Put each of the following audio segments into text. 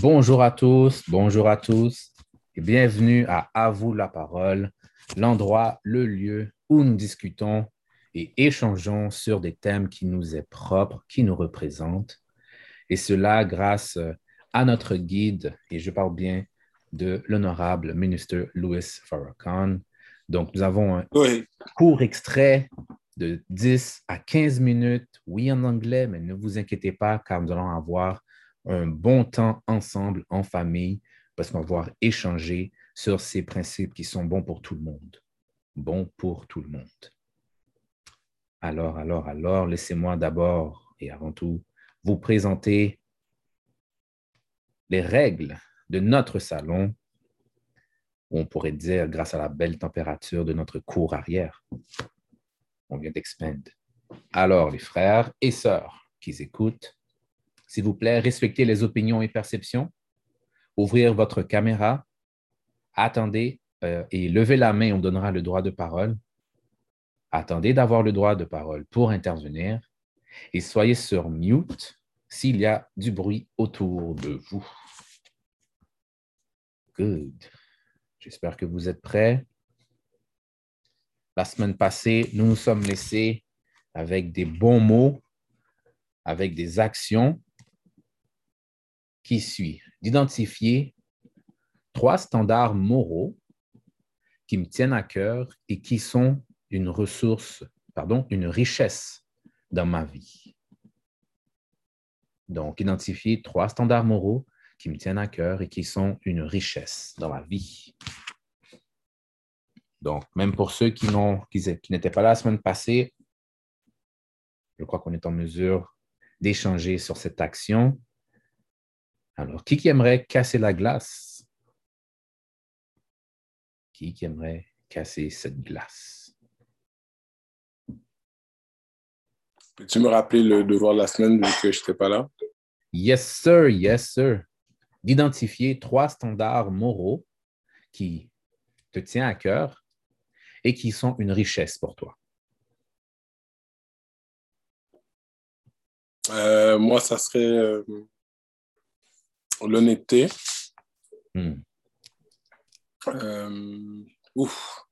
Bonjour à tous, bonjour à tous et bienvenue à À vous la parole, l'endroit, le lieu où nous discutons et échangeons sur des thèmes qui nous est propres, qui nous représentent. Et cela grâce à notre guide, et je parle bien de l'honorable ministre Louis Farrakhan. Donc, nous avons un court extrait de 10 à 15 minutes, oui en anglais, mais ne vous inquiétez pas car nous allons avoir un bon temps ensemble en famille parce qu'on va pouvoir échanger sur ces principes qui sont bons pour tout le monde. Bons pour tout le monde. Alors, alors, alors, laissez-moi d'abord et avant tout vous présenter les règles de notre salon, on pourrait dire grâce à la belle température de notre cour arrière. On vient d'expand. Alors, les frères et sœurs qui écoutent, s'il vous plaît, respectez les opinions et perceptions. Ouvrir votre caméra. Attendez euh, et levez la main, on donnera le droit de parole. Attendez d'avoir le droit de parole pour intervenir et soyez sur mute s'il y a du bruit autour de vous. Good. J'espère que vous êtes prêts. La semaine passée, nous nous sommes laissés avec des bons mots, avec des actions qui suit d'identifier trois standards moraux qui me tiennent à cœur et qui sont une ressource, pardon, une richesse dans ma vie. Donc, identifier trois standards moraux qui me tiennent à cœur et qui sont une richesse dans ma vie. Donc, même pour ceux qui n'étaient pas là la semaine passée, je crois qu'on est en mesure d'échanger sur cette action alors, qui, qui aimerait casser la glace? Qui, qui aimerait casser cette glace? Peux-tu me rappeler le devoir de la semaine vu que je n'étais pas là? Yes, sir, yes, sir. D'identifier trois standards moraux qui te tiennent à cœur et qui sont une richesse pour toi. Euh, moi, ça serait euh, l'honnêteté. Hmm. Euh, ouf.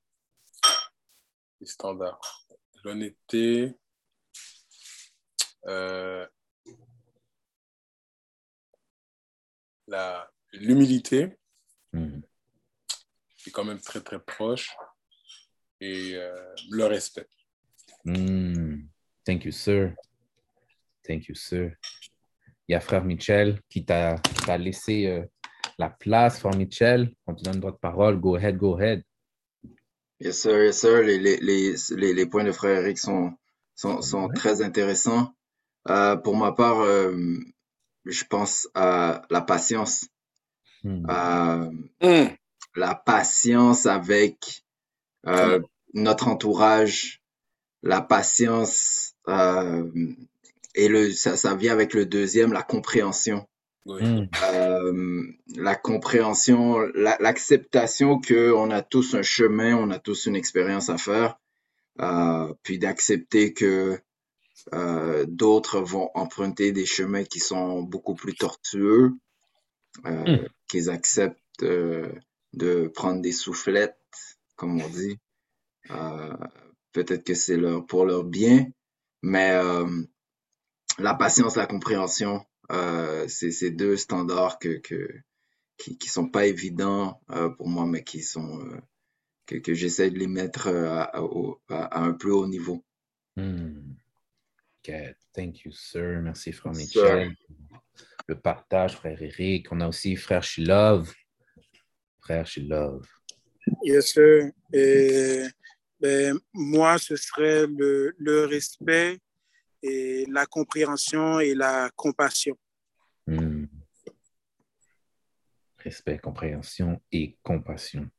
Les standards. L'honnêteté. Euh, l'humilité. Hmm. est quand même très, très proche. Et euh, le respect. Hmm. Thank you, sir. Thank you, sir. Il y a frère Michel qui t'a laissé euh, la place. Frère Michel, on te donne droit de parole. Go ahead, go ahead. Yes, sir, yes, sir. Les, les, les, les points de frère Eric sont, sont, sont très intéressants. Euh, pour ma part, euh, je pense à la patience. Hmm. Hmm. La patience avec notre entourage, la patience et le, ça, ça vient avec le deuxième, la compréhension. Hmm. Euh, la compréhension, l'acceptation que on a tous un chemin, on a tous une expérience à faire, euh, puis d'accepter que euh, d'autres vont emprunter des chemins qui sont beaucoup plus tortueux, euh, hmm. qu'ils acceptent euh, de prendre des soufflettes, comme on dit. Euh, peut-être que c'est leur pour leur bien, mais la patience, la compréhension, euh, c'est ces deux standards que, que, qui, qui sont pas évidents euh, pour moi, mais qui sont euh, que, que j'essaie de les mettre à, à, un plus haut niveau. Hmm. Thank you, sir. Merci, frère Michel. Le partage, frère Eric. On a aussi frère Shilov. Frère Shilov. Yes, sir. Et, ben, moi, ce serait le, le respect et la compréhension et la compassion. Hmm. Respect, compréhension et compassion.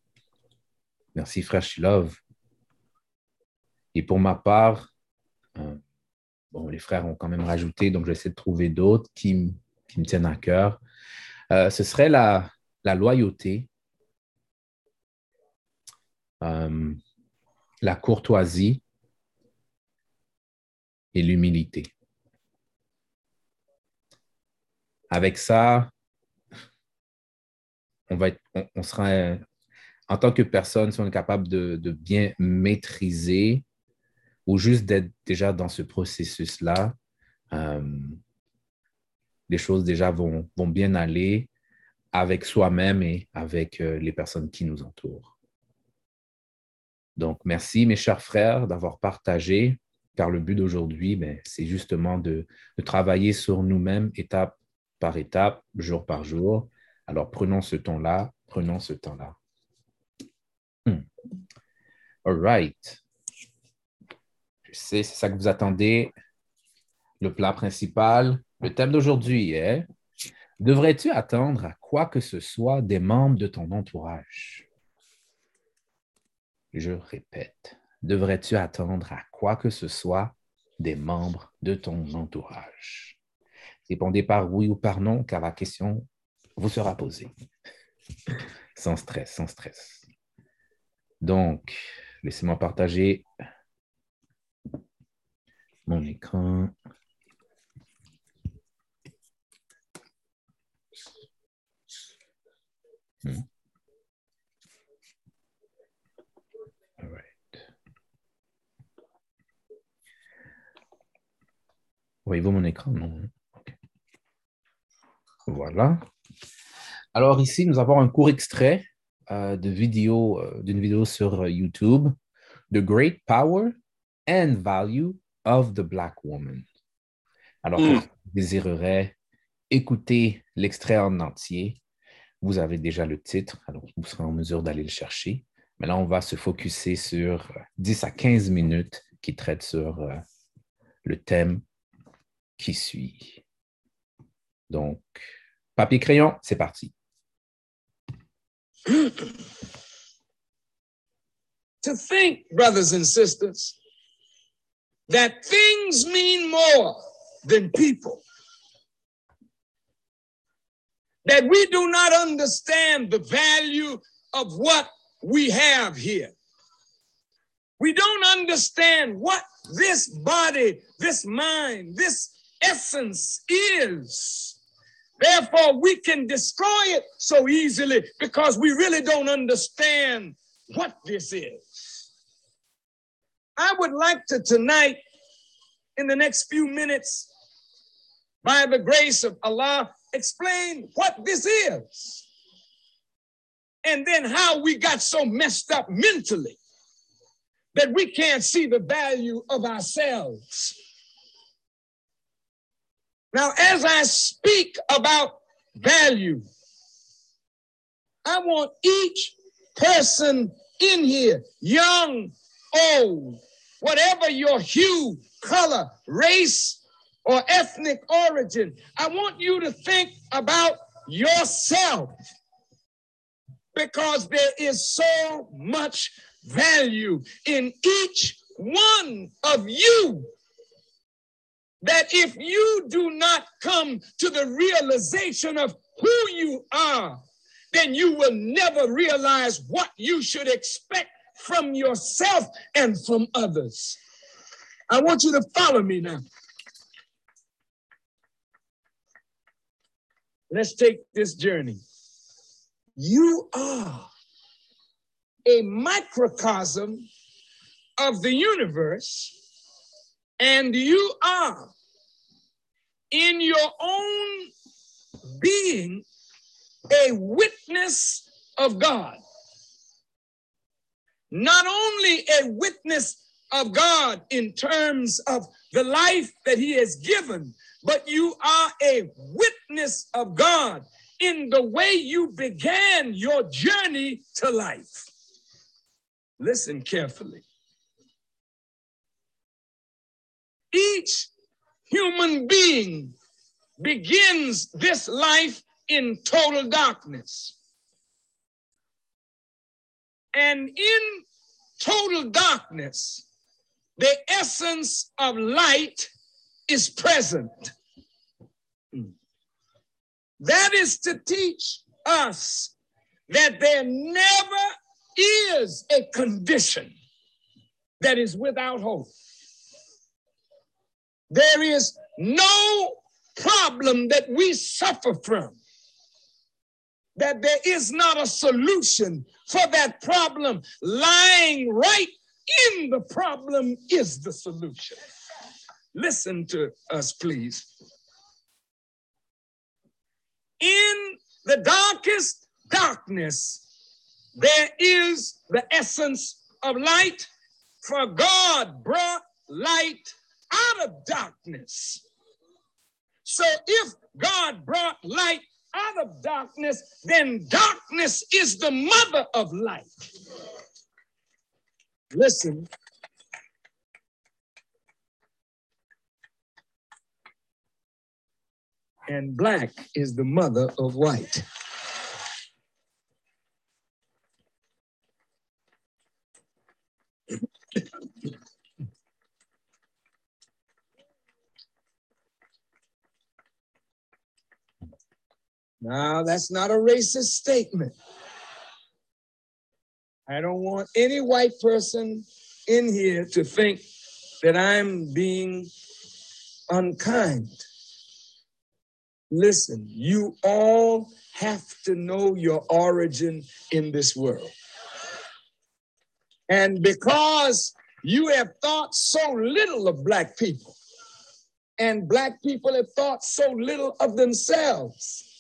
Merci, frère Shilov. Et pour ma part, euh, bon, les frères ont quand même rajouté, donc j'essaie de trouver d'autres qui, qui, me tiennent à cœur. Euh, ce serait la, la loyauté, euh, la courtoisie et l'humilité. Avec ça, on, va être, on, sera, en tant que personne, si on est capable de, bien maîtriser ou juste d'être déjà dans ce processus-là, euh, les choses déjà vont, vont bien aller avec soi-même et avec euh, les personnes qui nous entourent. Donc, merci mes chers frères d'avoir partagé, car le but d'aujourd'hui, ben, c'est justement de, travailler sur nous-mêmes étape par étape, jour par jour. Alors, prenons ce temps-là, prenons ce temps-là. Hmm. All right. Je sais, c'est ça que vous attendez. Le plat principal, le thème d'aujourd'hui est Devrais-tu attendre à quoi que ce soit des membres de ton entourage? Je répète, devrais-tu attendre à quoi que ce soit des membres de ton entourage? Répondez par oui ou par non, car la question vous sera posée. sans stress, sans stress. Donc, laissez-moi partager mon écran. Hmm. Voyez-vous mon écran? Non. Voilà. Alors ici, nous avons un court extrait euh, de vidéo, euh, d'une vidéo sur euh, YouTube, The Great Power and Value of the Black Woman. Alors, si vous désirerez écouter l'extrait en entier, vous avez déjà le titre, alors vous serez en mesure d'aller le chercher. Mais là, on va se focuser sur 10 à 15 minutes qui traitent sur euh, le thème qui. Donc, papier crayon, c'est parti. To think, brothers and sisters, that things mean more than people. that we do not understand the value of what we have here. We don't understand what this body, this mind, this essence is. Therefore, we can destroy it so easily because we really don't understand what this is. I would like to tonight, in the next few minutes, by the grace of Allah, explain what this is. And then how we got so messed up mentally that we can't see the value of ourselves. Now, as I speak about value, I want each person in here, young, old, whatever your hue, color, race, or ethnic origin. I want you to think about yourself because there is so much value in each one of you that if you do not come to the realization of who you are, then you will never realize what you should expect from yourself and from others. I want you to follow me now. Let's take this journey. You are a microcosm of the universe, and you are in your own being a witness of God. Not only a witness of God in terms of the life that He has given, but you are a witness of God in the way you began your journey to life. Listen carefully. Each human being begins this life in total darkness. And in total darkness, the essence of light is present. That is to teach us that there never is a condition that is without hope. There is no problem that we suffer from that there is not a solution for that problem. Lying right in the problem is the solution. Listen to us, please. In the darkest darkness, there is the essence of light, for God brought light out of darkness. So if God brought light out of darkness, then darkness is the mother of light. Listen. And black is the mother of white. Now, that's not a racist statement. I don't want any white person in here to think that I'm being unkind. Listen, you all have to know your origin in this world. And because you have thought so little of Black people, and Black people have thought so little of themselves,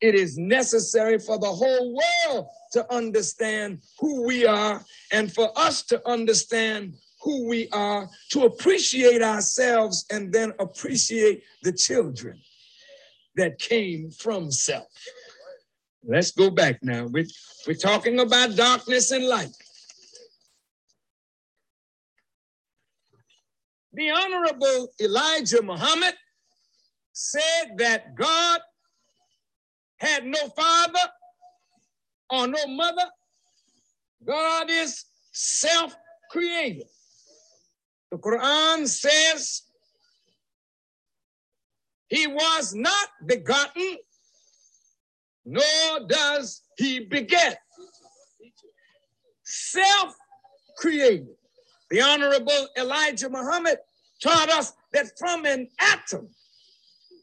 it is necessary for the whole world to understand who we are and for us to understand who we are, to appreciate ourselves and then appreciate the children that came from self. Let's go back now. We're, we're talking about darkness and light. The Honorable Elijah Muhammad said that God had no father or no mother. God is self created. The Quran says he was not begotten, nor does he beget. Self created. The Honorable Elijah Muhammad taught us that from an atom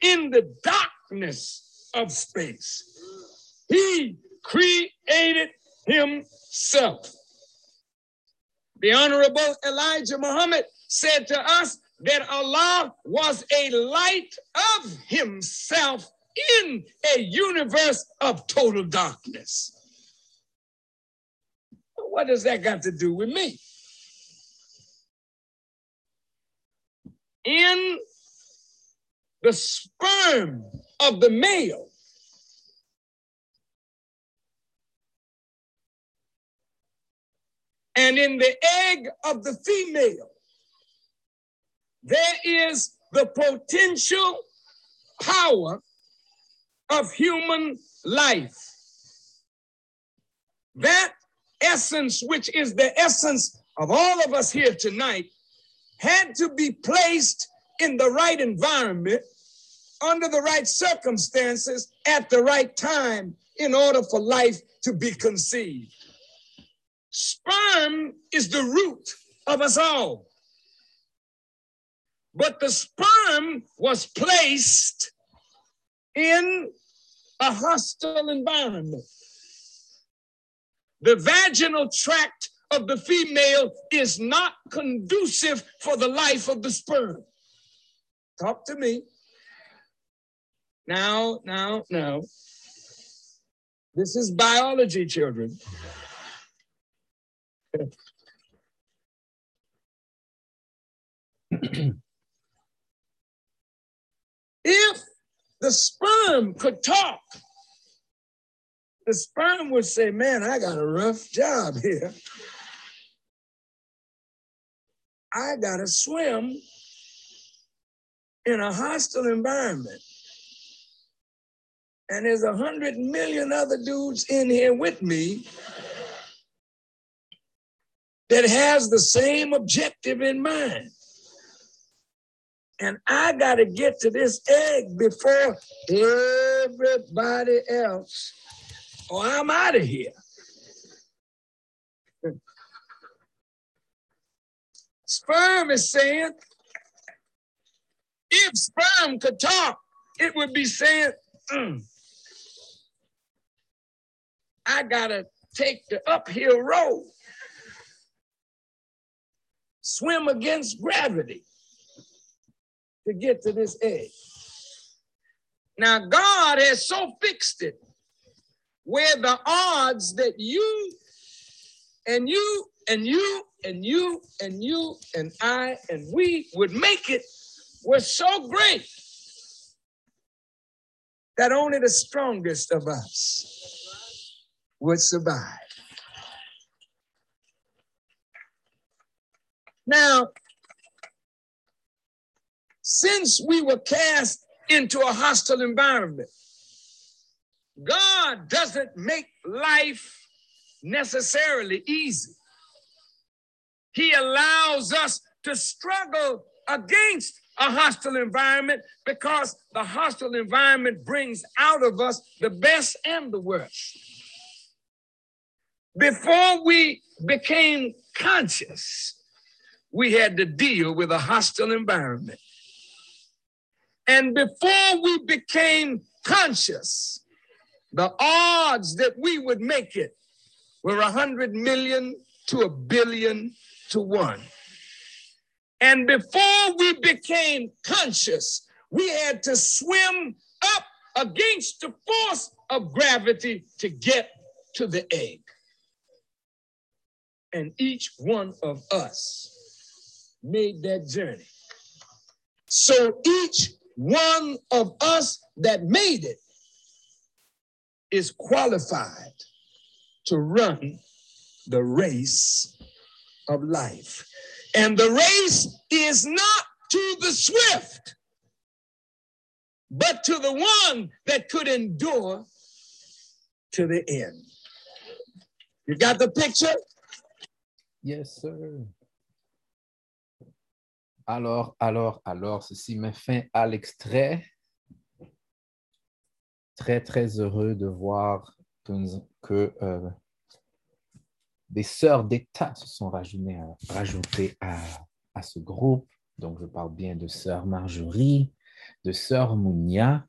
in the darkness of space. He created himself. The Honorable Elijah Muhammad said to us that Allah was a light of himself in a universe of total darkness. What does that got to do with me? In the sperm of the male. And in the egg of the female, there is the potential power of human life. That essence, which is the essence of all of us here tonight, had to be placed in the right environment under the right circumstances at the right time in order for life to be conceived. Sperm is the root of us all. But the sperm was placed in a hostile environment. The vaginal tract of the female is not conducive for the life of the sperm. Talk to me. Now, now, now. This is biology, children. if the sperm could talk, the sperm would say, Man, I got a rough job here. I got to swim in a hostile environment and there's a hundred million other dudes in here with me that has the same objective in mind. And I got to get to this egg before everybody else, or I'm out of here. Sperm is saying, if sperm could talk, it would be saying, mm, I got to take the uphill road, swim against gravity to get to this edge. Now, God has so fixed it where the odds that you and you and you and you and you and I and we would make it were so great that only the strongest of us would survive. Now, since we were cast into a hostile environment, God doesn't make life necessarily easy. He allows us to struggle against a hostile environment because the hostile environment brings out of us the best and the worst. Before we became conscious, we had to deal with a hostile environment. And before we became conscious, the odds that we would make it were a hundred million to a billion to one. And before we became conscious, we had to swim up against the force of gravity to get to the egg. And each one of us made that journey. So each one of us that made it is qualified to run the race of life. And the race is not to the swift, but to the one that could endure to the end. You got the picture? Yes, sir. Alors, alors, alors, ceci met fin à l'extrait. Très, très heureux de voir que, euh, des sœurs d'État se sont rajoutées, à, ce groupe. Donc, je parle bien de sœur Marjorie, de sœur Mounia.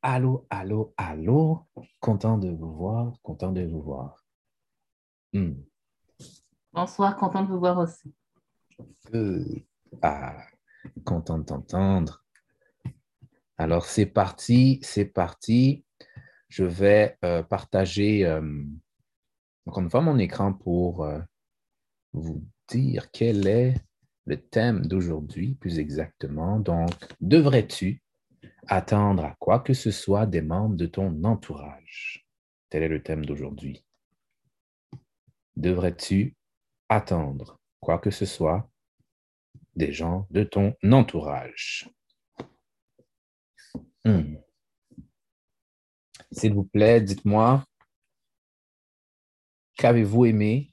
Allô, allô, allô. Content de vous voir, content de vous voir. Hmm. Bonsoir, content de vous voir aussi. Euh, ah, content de t'entendre. Alors, c'est parti, c'est parti. Je vais euh, partager euh, encore une mon écran pour euh, vous dire quel est le thème d'aujourd'hui, plus exactement. Donc, devrais-tu attendre à quoi que ce soit des membres de ton entourage? Tel est le thème d'aujourd'hui. Devrais-tu attendre quoi que ce soit des gens de ton entourage. Hmm. S'il vous plaît, dites-moi, qu'avez-vous aimé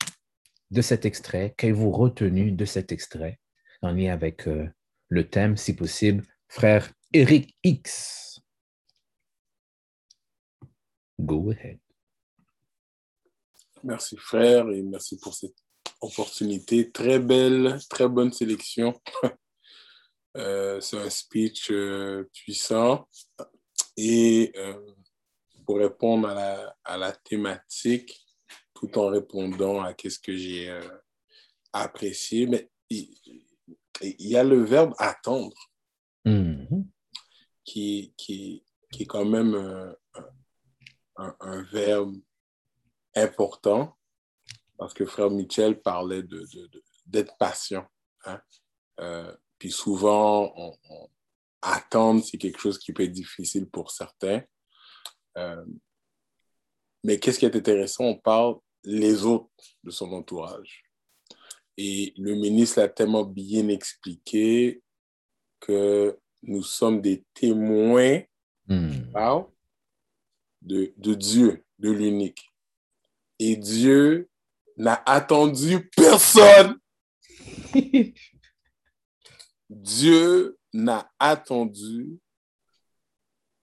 de cet extrait? Qu'avez-vous retenu de cet extrait en lien avec euh, le thème, si possible, frère Eric X? Go ahead. Merci frère et merci pour cette opportunité. Très belle, très bonne sélection. euh, c'est un speech euh, puissant. Et euh, pour répondre à la, à la, thématique, tout en répondant à ce que j'ai apprécié, mais il, il, y a le verbe attendre mm -hmm. qui, qui, qui, est quand même un, un, un verbe important parce que frère Michel parlait de, d'être patient. Hein? Euh, puis souvent, on, on, attendre, c'est quelque chose qui peut être difficile pour certains. Euh, mais qu'est-ce qui est intéressant? On parle les autres de son entourage. Et le ministre l'a tellement bien expliqué que nous sommes des témoins mm. de, de Dieu, de l'unique. Et Dieu n'a attendu personne. Dieu n'a attendu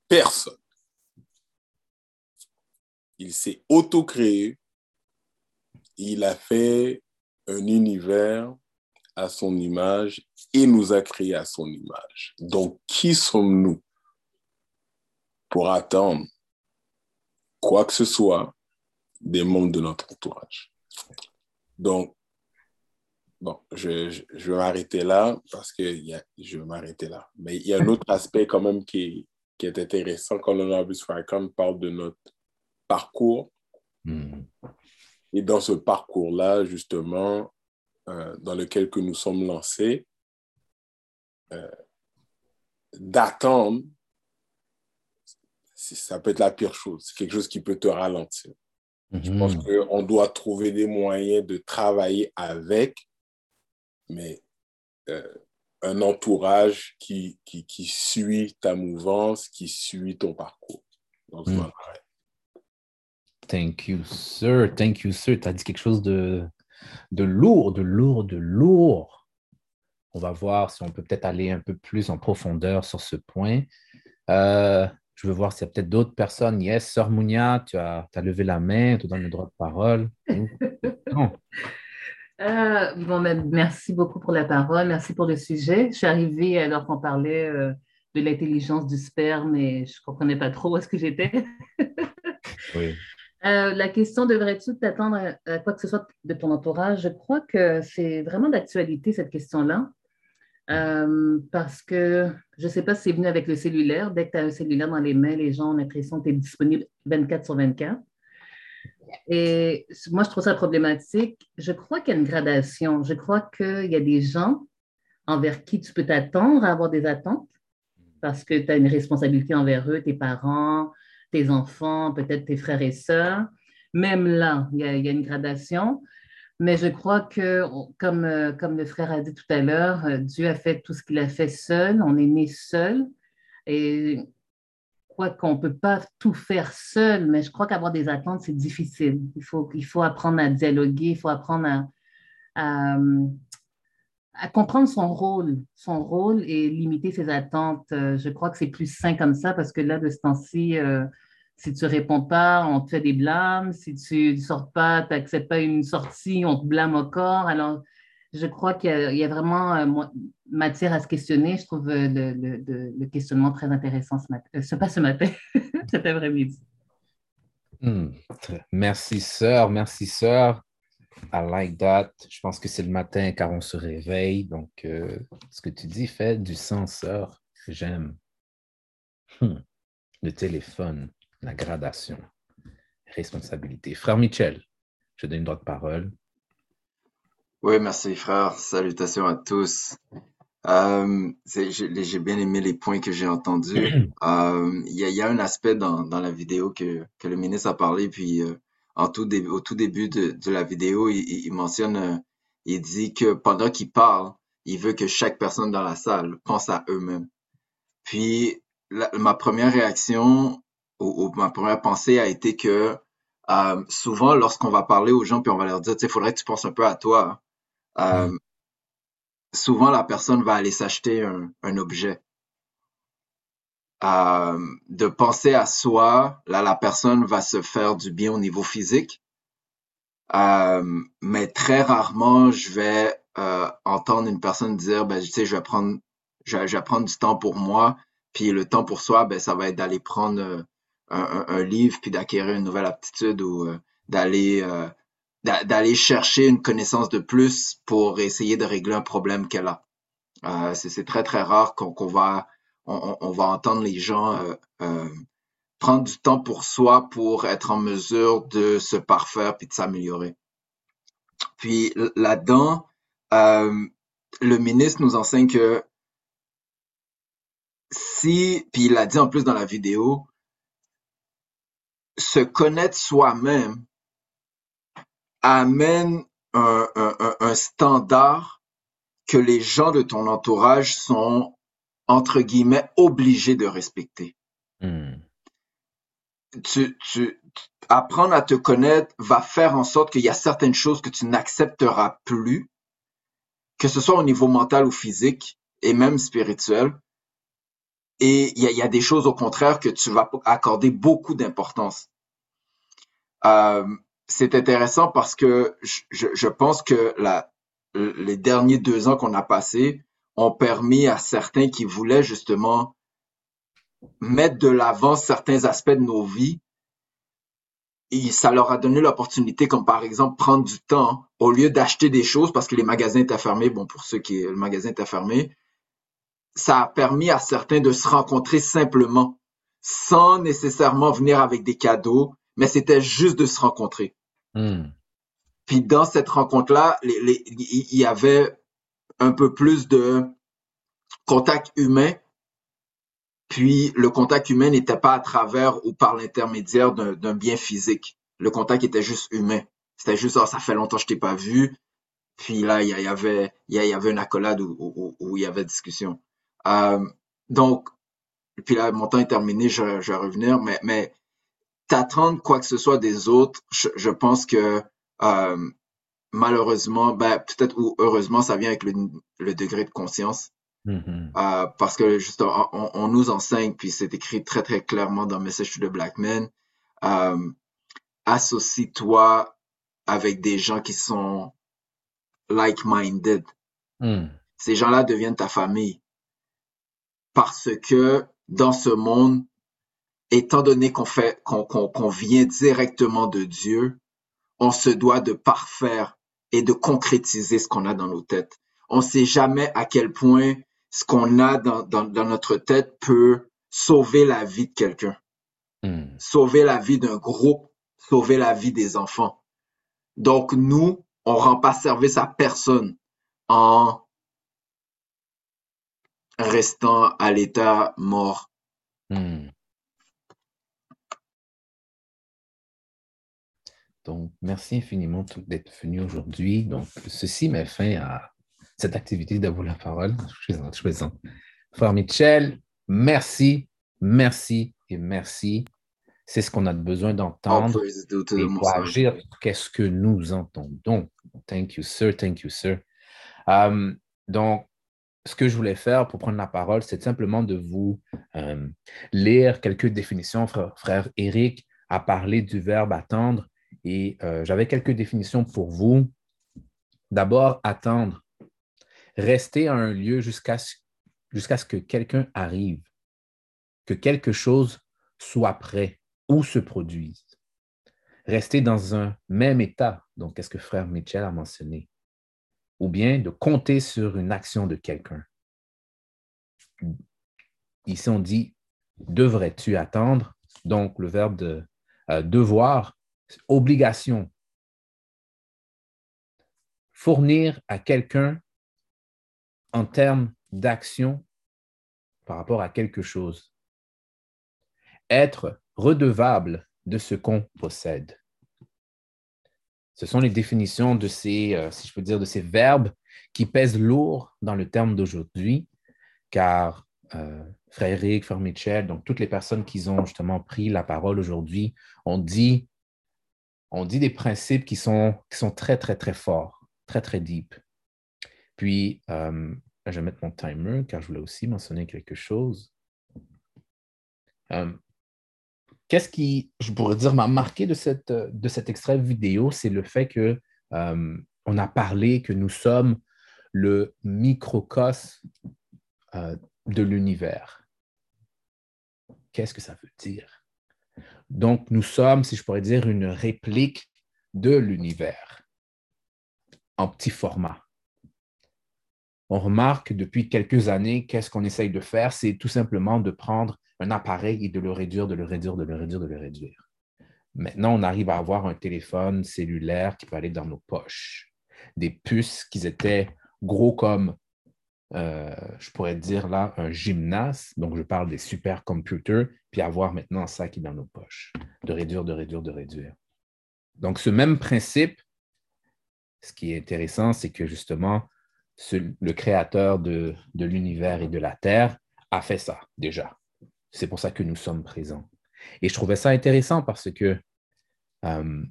personne. Il s'est auto-créé. Il a fait un univers à son image et nous a créé à son image. Donc, qui sommes-nous pour attendre quoi que ce soit des membres de notre entourage? Donc, bon, je, je, vais m'arrêter là parce que y a, je vais m'arrêter là. Mais il y a un autre aspect quand même qui, qui est intéressant quand l'honorable Farrakhan parle de notre parcours. Hmm. Et dans ce parcours-là, justement, euh, dans lequel que nous sommes lancés, euh, d'attendre, ça peut être la pire chose. C'est quelque chose qui peut te ralentir. Je pense mhm. qu'on doit trouver des moyens de travailler avec, mais euh, un entourage qui, qui, qui, suit ta mouvance, qui suit ton parcours. Donc, mm. Thank you, sir. Thank you, sir. Tu as dit quelque chose de, de lourd, de lourd, de lourd. On va voir si on peut peut-être aller un peu plus en profondeur sur ce point. Euh, je veux voir s'il y a peut-être d'autres personnes. Yes, Sœur Mounia, tu as, as, levé la main, tu donnes le droit de parole. Euh, bon, ben, merci beaucoup pour la parole, merci pour le sujet. Je suis arrivée alors qu'on parlait euh, de l'intelligence du sperme et je ne comprenais pas trop où est-ce que j'étais. oui. Euh, la question, devrais-tu t'attendre à, quoi que ce soit de ton entourage? Je crois que c'est vraiment d'actualité, cette question-là. Parce que je ne sais pas si c'est venu avec le cellulaire. Dès que tu as un cellulaire dans les mains, les gens ont l'impression que tu es disponible 24 sur 24. Et moi, je trouve ça problématique. Je crois qu'il y a une gradation. Je crois qu'il y a des gens envers qui tu peux t'attendre à avoir des attentes parce que tu as une responsabilité envers eux, tes parents, tes enfants, peut-être tes frères et sœurs. Même là, il y a, une gradation. Mais je crois que, comme, comme le frère a dit tout à l'heure, Dieu a fait tout ce qu'il a fait seul. On est né seul. Et crois qu'on ne peut pas tout faire seul, mais je crois qu'avoir des attentes, c'est difficile. Il faut, apprendre à dialoguer, il faut apprendre à, à, comprendre son rôle, son rôle et limiter ses attentes. Euh, je crois que c'est plus sain comme ça parce que là, de ce temps-ci, euh, si tu réponds pas, on te fait des blâmes. Si tu ne sors pas, tu n'acceptes pas une sortie, on te blâme encore. Alors, je crois qu'il y, a vraiment euh, matière à se questionner. Je trouve euh, le, questionnement très intéressant ce matin. Ce euh, pas ce matin, cet après-midi. Hmm, merci, sœur. Merci, sœur. I like that. Je pense que c'est le matin car on se réveille. Donc, ce que tu dis fait du sens, sœur. J'aime. Hmm. Le téléphone, la gradation, responsabilité. Frère Michel, je donne une droite de parole. Oui, merci frère. Salutations à tous. Euh, j'ai bien aimé les points que j'ai entendus. Euh, il y, a, un aspect dans, la vidéo que, le ministre a parlé, puis euh, en tout au tout début de, la vidéo, il, mentionne, il dit que pendant qu'il parle, il veut que chaque personne dans la salle pense à eux-mêmes. Puis ma première réaction ou, ma première pensée a été que souvent, lorsqu'on va parler aux gens, puis on va leur dire, il faudrait que tu penses un peu à toi. Euh, mm. souvent, la personne va aller s'acheter un, objet. Euh, de penser à soi, là, la personne va se faire du bien au niveau physique. Euh, mais très rarement, je vais entendre une personne dire, ben, tu sais, je vais prendre, je, vais prendre du temps pour moi. Puis le temps pour soi, ben, ça va être d'aller prendre un, livre puis d'acquérir une nouvelle aptitude ou d'aller d'aller chercher une connaissance de plus pour essayer de régler un problème qu'elle a. Euh, c'est très, très rare qu'on va, on, va entendre les gens euh, euh, prendre du temps pour soi pour être en mesure de se parfaire puis de s'améliorer. Puis là-dedans, le ministre nous enseigne que si, puis il l'a dit en plus dans la vidéo, se connaître soi-même amène un, un, standard que les gens de ton entourage sont, entre guillemets, obligés de respecter. Hmm. Tu, tu, apprendre à te connaître va faire en sorte qu'il y a certaines choses que tu n'accepteras plus, que ce soit au niveau mental ou physique, et même spirituel. Et il y a, des choses au contraire que tu vas accorder beaucoup d'importance. Euh, c'est intéressant parce que je, pense que les derniers deux ans qu'on a passés ont permis à certains qui voulaient justement mettre de l'avant certains aspects de nos vies ça leur a donné l'opportunité, comme par exemple prendre du temps au lieu d'acheter des choses parce que les magasins étaient fermés. Bon, pour ceux qui le magasin était fermé, ça a permis à certains de se rencontrer simplement, sans nécessairement venir avec des cadeaux, mais c'était juste de se rencontrer. Hmm. Puis dans cette rencontre-là, il y avait un peu plus de contact humain. Puis le contact humain n'était pas à travers ou par l'intermédiaire d'un bien physique. Le contact était juste humain. C'était juste, oh, ça fait longtemps que je t'ai pas vu. Puis là, il y, avait, il y avait une accolade où, où, il y avait discussion. Euh, donc, puis là, mon temps est terminé, je, je vais revenir, mais, mais t'attendre quoi que ce soit des autres, je, je pense que euh, malheureusement, ben, peut-être ou heureusement, ça vient avec le, le degré de conscience. Mm-hmm. Euh, parce que justement, on, on, nous enseigne, puis c'est écrit très très clairement dans Message to the Black Men, euh, associe-toi avec des gens qui sont like-minded. Mm. Ces gens-là deviennent ta famille. Parce que dans ce monde, étant donné qu'on fait, qu'on qu'on vient directement de Dieu, on se doit de parfaire et de concrétiser ce qu'on a dans nos têtes. On ne sait jamais à quel point ce qu'on a dans, dans, dans, notre tête peut sauver la vie de quelqu'un, mm. sauver la vie d'un groupe, sauver la vie des enfants. Donc nous, on rend pas service à personne en restant à l'état mort. Mm. Donc, merci infiniment d'être venu aujourd'hui. Donc, ceci met fin à cette activité d'avoir la parole. Je plaisante, je plaisante. Frère Michel, merci, merci et merci. C'est ce qu'on a besoin d'entendre et pour agir, qu'est-ce que nous entendons? Thank you, sir. Thank you, sir. Um, donc, ce que je voulais faire pour prendre la parole, c'est simplement de vous um, lire quelques définitions. Frère, Eric a parlé du verbe attendre et euh, j'avais quelques définitions pour vous. D'abord, attendre. Rester à un lieu jusqu'à ce que quelqu'un arrive, que quelque chose soit prêt ou se produise. Rester dans un même état, donc qu'est-ce que frère Mitchell a mentionné, ou bien de compter sur une action de quelqu'un. Ici, on dit devrais-tu attendre, donc le verbe de euh, devoir obligation. Fournir à quelqu'un en termes d'action par rapport à quelque chose. Être redevable de ce qu'on possède. Ce sont les définitions de ces, euh, si je peux dire, de ces verbes qui pèsent lourd dans le terme d'aujourd'hui, car euh, Frère Eric, Frère Michel, donc toutes les personnes qui ont justement pris la parole aujourd'hui ont dit dit des principes qui sont, qui sont très, très, très forts, très, très deep. Puis, euh, je vais mettre mon timer car je voulais aussi mentionner quelque chose. Qu'est-ce qui, je pourrais dire, m'a marqué de, cette, de cet extrait vidéo, c'est le fait que euh, on a parlé que nous sommes le microcosme de l'univers. Qu'est-ce que ça veut dire? Donc, nous sommes, si je pourrais dire, une réplique de l'univers en petit format. On remarque depuis quelques années, qu'est-ce qu'on essaye de faire? C'est tout simplement de prendre un appareil et de le réduire, de le réduire, de le réduire, de le réduire. Maintenant, on arrive à avoir un téléphone cellulaire qui peut aller dans nos poches. Des puces qui étaient gros comme euh, je pourrais dire là, un gymnase, donc je parle des supercomputers, puis avoir maintenant ça qui est dans nos poches, de réduire, de réduire, de réduire. Donc, ce même principe, ce qui est intéressant, c'est que justement, le créateur de, l'univers et de la Terre a fait ça déjà. C'est pour ça que nous sommes présents. Et je trouvais ça intéressant parce que euh,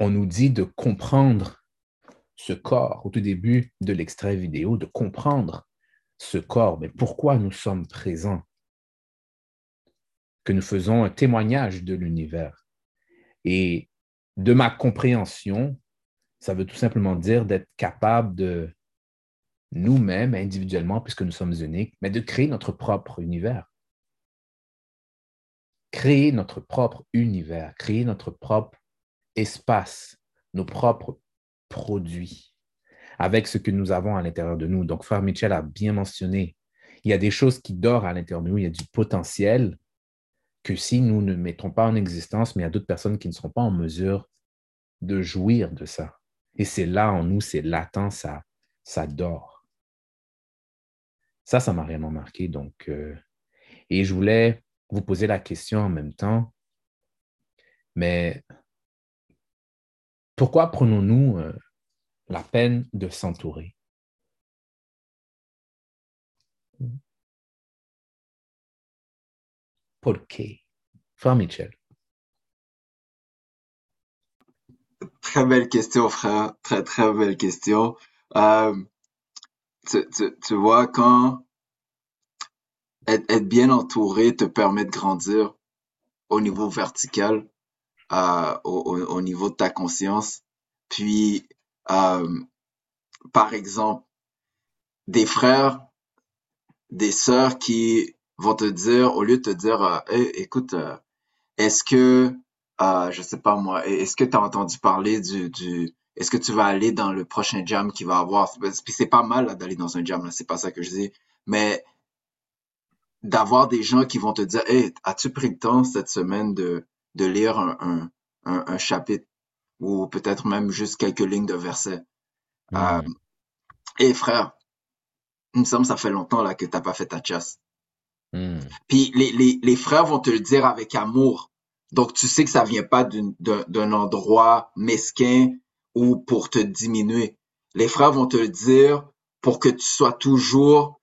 on nous dit de comprendre ce corps au tout début de l'extrait vidéo, de comprendre ce corps, mais pourquoi nous sommes présents, que nous faisons un témoignage de l'univers. Et de ma compréhension, ça veut tout simplement dire d'être capable de nous-mêmes, individuellement, puisque nous sommes uniques, mais de créer notre propre univers. créer notre propre univers, créer notre propre espace, nos propres produits avec ce que nous avons à l'intérieur de nous. Donc, Frère Michel a bien mentionné, il y a des choses qui dorment à l'intérieur de nous, il y a du potentiel que si nous ne mettons pas en existence, mais il y a d'autres personnes qui ne seront pas en mesure de jouir de ça. Et c'est là en nous, c'est latent, ça, ça dort. Ça, ça m'a vraiment marqué. Donc, euh, et je voulais vous poser la question en même temps, mais pourquoi prenons-nous euh, la peine de s'entourer? Pourquoi? Frère Michel. Très belle question, frère. Très, très belle question. Euh, tu, tu, tu, vois, quand être, être, bien entouré te permet de grandir au niveau vertical, euh, au, au, niveau de ta conscience. Puis, euh, par exemple, des frères, des sœurs qui vont te dire, au lieu de te dire, euh, écoute, euh, est-ce que, euh, je sais pas moi, est-ce que tu as entendu parler du, du est-ce que tu vas aller dans le prochain jam qui va avoir, puis c'est pas mal d'aller dans un jam, c'est pas ça que je dis, mais d'avoir des gens qui vont te dire, hey, as-tu pris le temps cette semaine de, de lire un, un, un, un chapitre? Ou peut-être même juste quelques lignes de versets? Mmh. Euh, et frère, il me semble ça fait longtemps là que t'as pas fait ta chasse. Mmh. Puis les, les, les frères vont te le dire avec amour. Donc tu sais que ça vient pas d'un endroit mesquin ou pour te diminuer. Les frères vont te le dire pour que tu sois toujours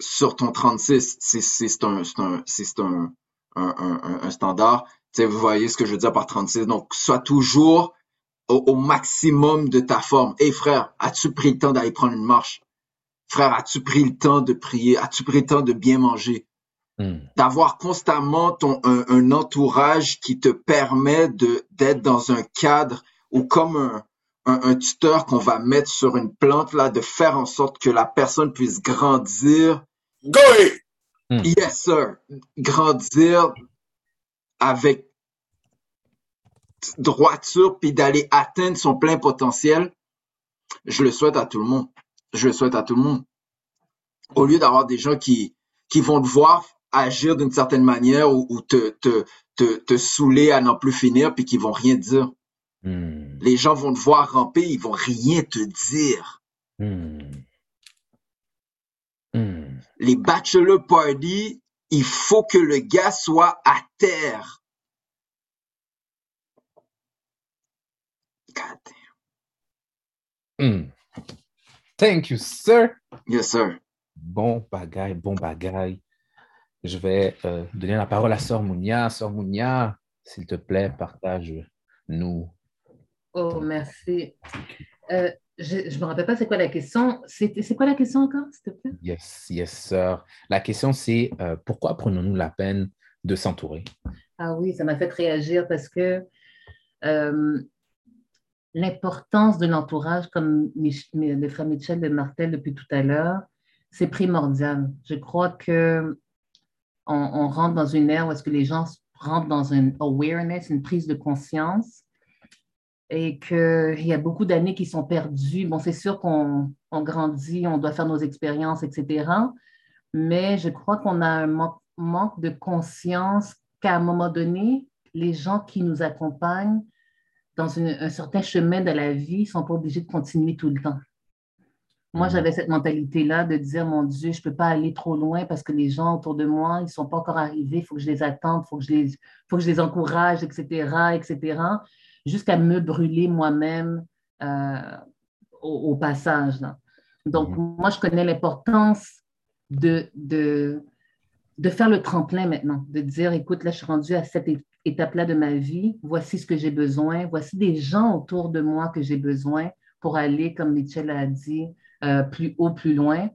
sur ton 36. C'est un, un, un, un, un, un standard. Tu sais, vous voyez ce que je veux dire par 36. Donc, sois toujours au, au maximum de ta forme. Hé hey, frère, as-tu pris le temps d'aller prendre une marche? Frère, as-tu pris le temps de prier? As-tu pris le temps de bien manger? Mm. D'avoir constamment ton, un, un, entourage qui te permet de d'être dans un cadre ou comme un, un, un tuteur qu'on va mettre sur une plante là, de faire en sorte que la personne puisse grandir. Go mm. Yes, sir. Grandir avec droiture puis d'aller atteindre son plein potentiel, je le souhaite à tout le monde. Je le souhaite à tout le monde. Au lieu d'avoir des gens qui, qui vont te voir agir d'une certaine manière ou, ou te, te, te, te, saouler à n'en plus finir puis qui vont rien dire. Mm. Les gens vont te voir ramper, ils vont rien te dire. Mm. Mm. Les bachelor parties, il faut que le gars soit à terre. God damn. Thank you, sir. Yes, sir. Bon bagaille, bon bagaille. Je vais euh, donner la parole à Sœur Mounia. Sœur Mounia, s'il te plaît, partage-nous. Oh, merci. Euh, je ne me rappelle pas c'est quoi la question. C'est quoi la question encore, s'il te plaît? Yes, yes, sir. La question, c'est euh, pourquoi prenons-nous la peine de s'entourer? Ah oui, ça m'a fait réagir parce que euh, l'importance de l'entourage, comme le frère Michel de Martel depuis tout à l'heure, c'est primordial. Je crois que on, on, rentre dans une ère où est-ce que les gens rentrent dans une awareness, une prise de conscience et qu'il y a beaucoup d'années qui sont perdues. Bon, c'est sûr qu'on on grandit, on doit faire nos expériences, etc. Mais je crois qu'on a un manque, de conscience qu'à un moment donné, les gens qui nous accompagnent dans un certain chemin de la vie ne sont pas obligés de continuer tout le temps. Moi, j'avais cette mentalité-là de dire, mon Dieu, je ne peux pas aller trop loin parce que les gens autour de moi, ils ne sont pas encore arrivés, il faut que je les attende, il faut, que je les, faut que je les encourage, etc., etc jusqu'à me brûler moi-même euh, au, au, passage. Là. Donc, mmh. moi, je connais l'importance de, de, de faire le tremplin maintenant, de dire, écoute, là, je suis rendue à cette étape-là de ma vie, voici ce que j'ai besoin, voici des gens autour de moi que j'ai besoin pour aller, comme Michel a dit, euh, plus haut, plus loin.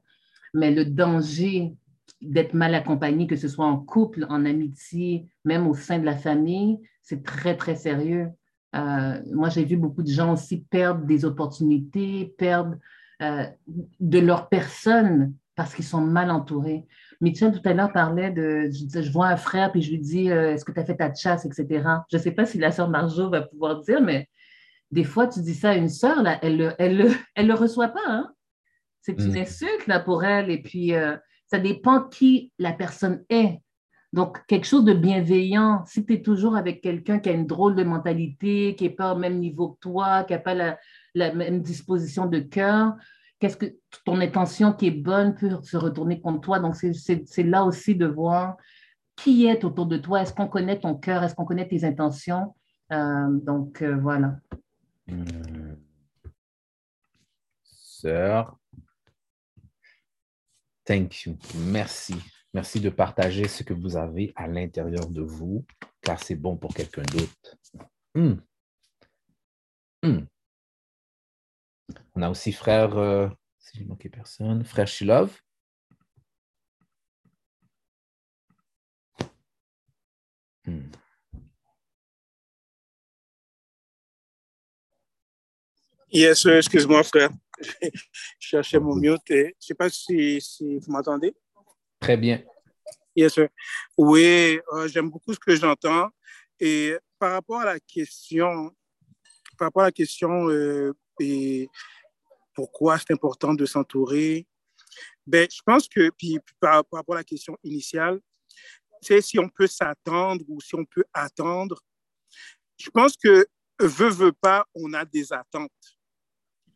Mais le danger d'être mal accompagné, que ce soit en couple, en amitié, même au sein de la famille, c'est très, très sérieux. Euh, moi, j'ai vu beaucoup de gens aussi perdre des opportunités, perdre euh, de leur personne parce qu'ils sont mal entourés. Mitchell, tout à l'heure, parlait de. Je, je, vois un frère, puis je lui dis Est-ce que tu as fait ta chasse, etc. Je ne sais pas si la sœur Marjo va pouvoir dire, mais des fois, tu dis ça à une sœur, là, elle ne elle, elle, elle, le reçoit pas. Hein? C'est une mm. insulte là, pour elle. Et puis, ça dépend qui la personne est. Donc, quelque chose de bienveillant, si tu es toujours avec quelqu'un qui a une drôle de mentalité, qui n'est pas au même niveau que toi, qui n'a pas la, même disposition de cœur, qu'est-ce que ton intention qui est bonne peut se retourner contre toi? Donc, c'est là aussi de voir qui est autour de toi. Est-ce qu'on connaît ton cœur? Est-ce qu'on connaît tes intentions? Euh, donc, euh, voilà. Sœur, thank you. Merci. Merci de partager ce que vous avez à l'intérieur de vous, car c'est bon pour quelqu'un d'autre. Hmm. Hmm. On a aussi frère, euh, si j'ai manqué personne, frère Shilov. Hmm. Yes, excuse-moi, frère. Je cherchais mon mute. Je ne sais pas si, si vous m'entendez. Très bien. Yes, sir. Oui, euh, j'aime beaucoup ce que j'entends. Et par rapport à la question, par rapport à la question, euh, et pourquoi c'est important de s'entourer, ben, je pense que, puis par, par, rapport à la question initiale, c'est si on peut s'attendre ou si on peut attendre. Je pense que, veut, veut pas, on a des attentes.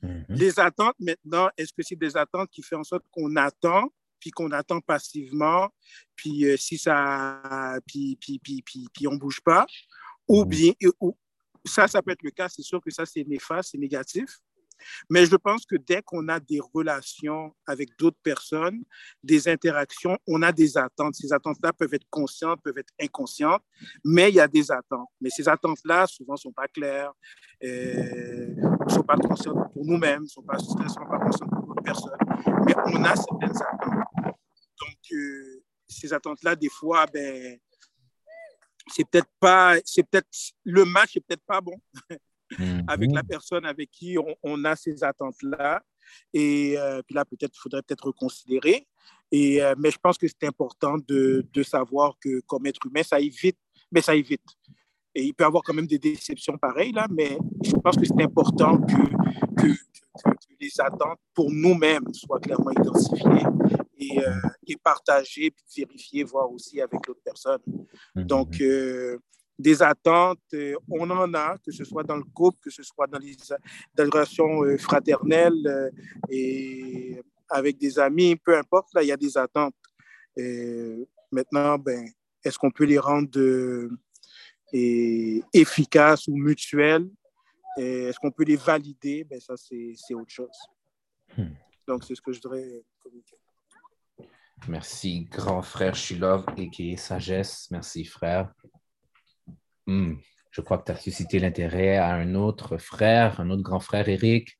Mm-hmm. Les attentes maintenant, est-ce que c'est des attentes qui font en sorte qu'on attend puis qu'on attend passivement, puis euh, si ça, puis, puis, puis, puis, puis on bouge pas, ou mmh. bien, ou, ça, ça peut être le cas, c'est sûr que ça, c'est néfaste, c'est négatif. Mais je pense que dès qu'on a des relations avec d'autres personnes, des interactions, on a des attentes. Ces attentes-là peuvent être conscientes, peuvent être inconscientes, mais il y a des attentes. Mais ces attentes-là, souvent, ne sont pas claires, ne euh, sont pas conscientes pour nous-mêmes, ne sont pas, sont pas conscientes pour d'autres personnes. Mais on a certaines attentes. Euh, ces attentes-là, des fois, ben, c'est peut-être pas, c'est peut-être, le match est peut-être pas bon. avec la mhm. personne avec qui on, a ces attentes-là. Et euh, puis là, peut-être, faudrait peut-être reconsidérer. Et, euh, mais je pense que c'est important de, de, savoir que comme être humain, ça évite, mais ça évite. Et il peut y avoir quand même des déceptions pareilles, là, mais je pense que c'est important que, que, les attentes pour nous-mêmes soient clairement identifiées et, euh, et partagées, puis vérifiées, voir aussi avec l'autre personne. Mhm. Donc, des attentes, euh, on en a, que ce soit dans le couple, que ce soit dans les, relations euh, fraternelles euh, et avec des amis, peu importe, là, il y a des attentes. maintenant, ben, est-ce qu'on peut les rendre efficaces ou mutuelles? Est-ce qu'on peut les valider? Ben, ça, c'est autre chose. Hmm. Donc, c'est ce que je voudrais communiquer. Merci, grand frère Shilov et qui est sagesse. Merci, frère. Hmm. je crois que tu as suscité l'intérêt à un autre frère, un autre grand frère, Eric.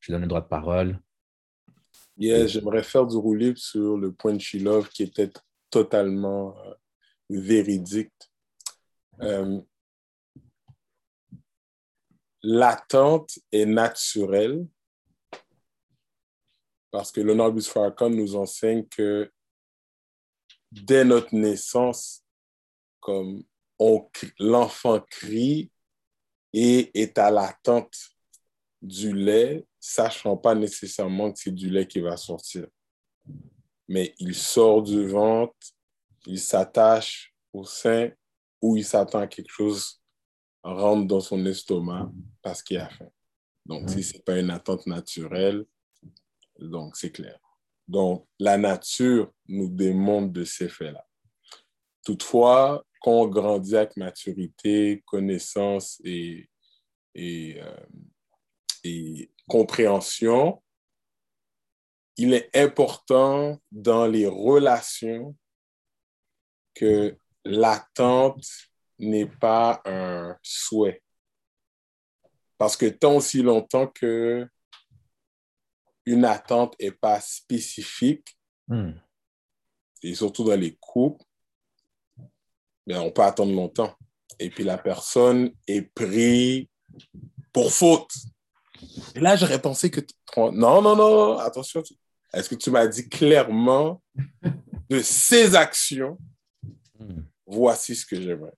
Je donne le droit de parole. Yes, j'aimerais faire du roulip sur le point de Chilov qui était totalement euh, véridique. Euh, l'attente est naturelle parce que le Norbus Farrakhan nous enseigne que dès notre naissance, comme l'enfant crie et est à l'attente du lait, sachant pas nécessairement que c'est du lait qui va sortir. Mais il sort du ventre, il s'attache au sein ou il s'attend à quelque chose rentre dans son estomac parce qu'il a faim. Donc, si ce n'est pas une attente naturelle, donc c'est clair. Donc, la nature nous démontre de ces faits-là. Toutefois, quand on grandit avec maturité, connaissance et, et, euh, et compréhension, il est important dans les relations que l'attente n'est pas un souhait. Parce que tant aussi longtemps que une attente n'est pas spécifique, hmm. et surtout dans les couples, mais on peut attendre longtemps. Et puis la personne est prise pour faute. Et là, j'aurais pensé que... Non, non, non, attention. Est-ce que tu m'as dit clairement de ses actions, Hmm. Voici ce que j'aimerais.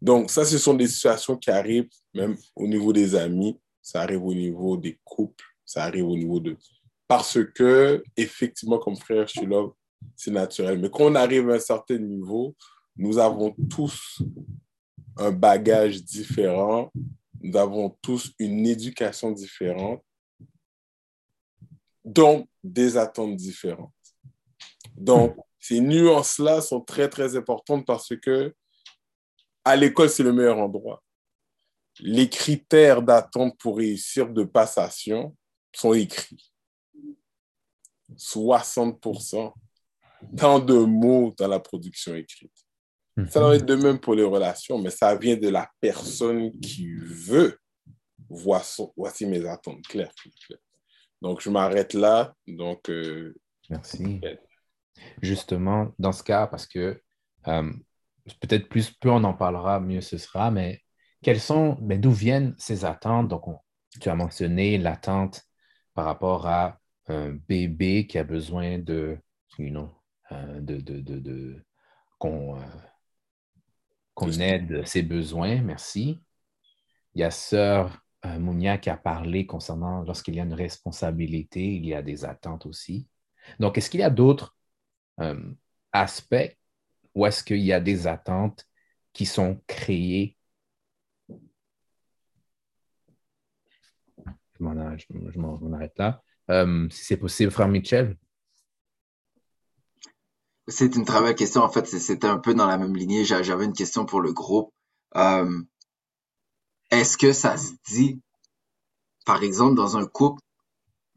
Donc, ça, ce sont des situations qui arrivent même au niveau des amis, ça arrive au niveau des couples, ça arrive au niveau de... Parce que, effectivement, comme frère Shilov, c'est naturel. Mais quand on arrive à un certain niveau, nous avons tous un bagage différent, nous avons tous une éducation différente, donc des attentes différentes. Donc, ces nuances-là sont très, très importantes parce que à l'école, c'est le meilleur endroit. Les critères d'attente pour réussir de passation sont écrits. 60%. Tant de mots dans la production écrite. Ça doit être de même pour les relations, mais ça vient de la personne qui veut. Voici, voici mes attentes claires. claires. Donc, je m'arrête là. Donc, euh, Merci. Justement, dans ce cas, parce que euh, peut-être plus, plus on en parlera, mieux ce sera, mais quelles sont, mais d'où viennent ces attentes? Donc, on- tu as mentionné l'attente par rapport à un bébé qui a besoin de, you know, euh, de, de, de, de- qu'on euh, aide ses besoins, merci. Il y a Sœur euh, Mounia qui a parlé concernant lorsqu'il y a une responsabilité, il y a des attentes aussi. Donc, est-ce qu'il y a d'autres euh, aspects ou est-ce qu'il y a des attentes qui sont créées? Je m'en arrête, là. Euh, si c'est possible, frère Michel. C'est une très belle question. En fait, c'était un peu dans la même lignée. J'a- J'avais une question pour le groupe. Euh, est-ce que ça se dit, par exemple, dans un couple,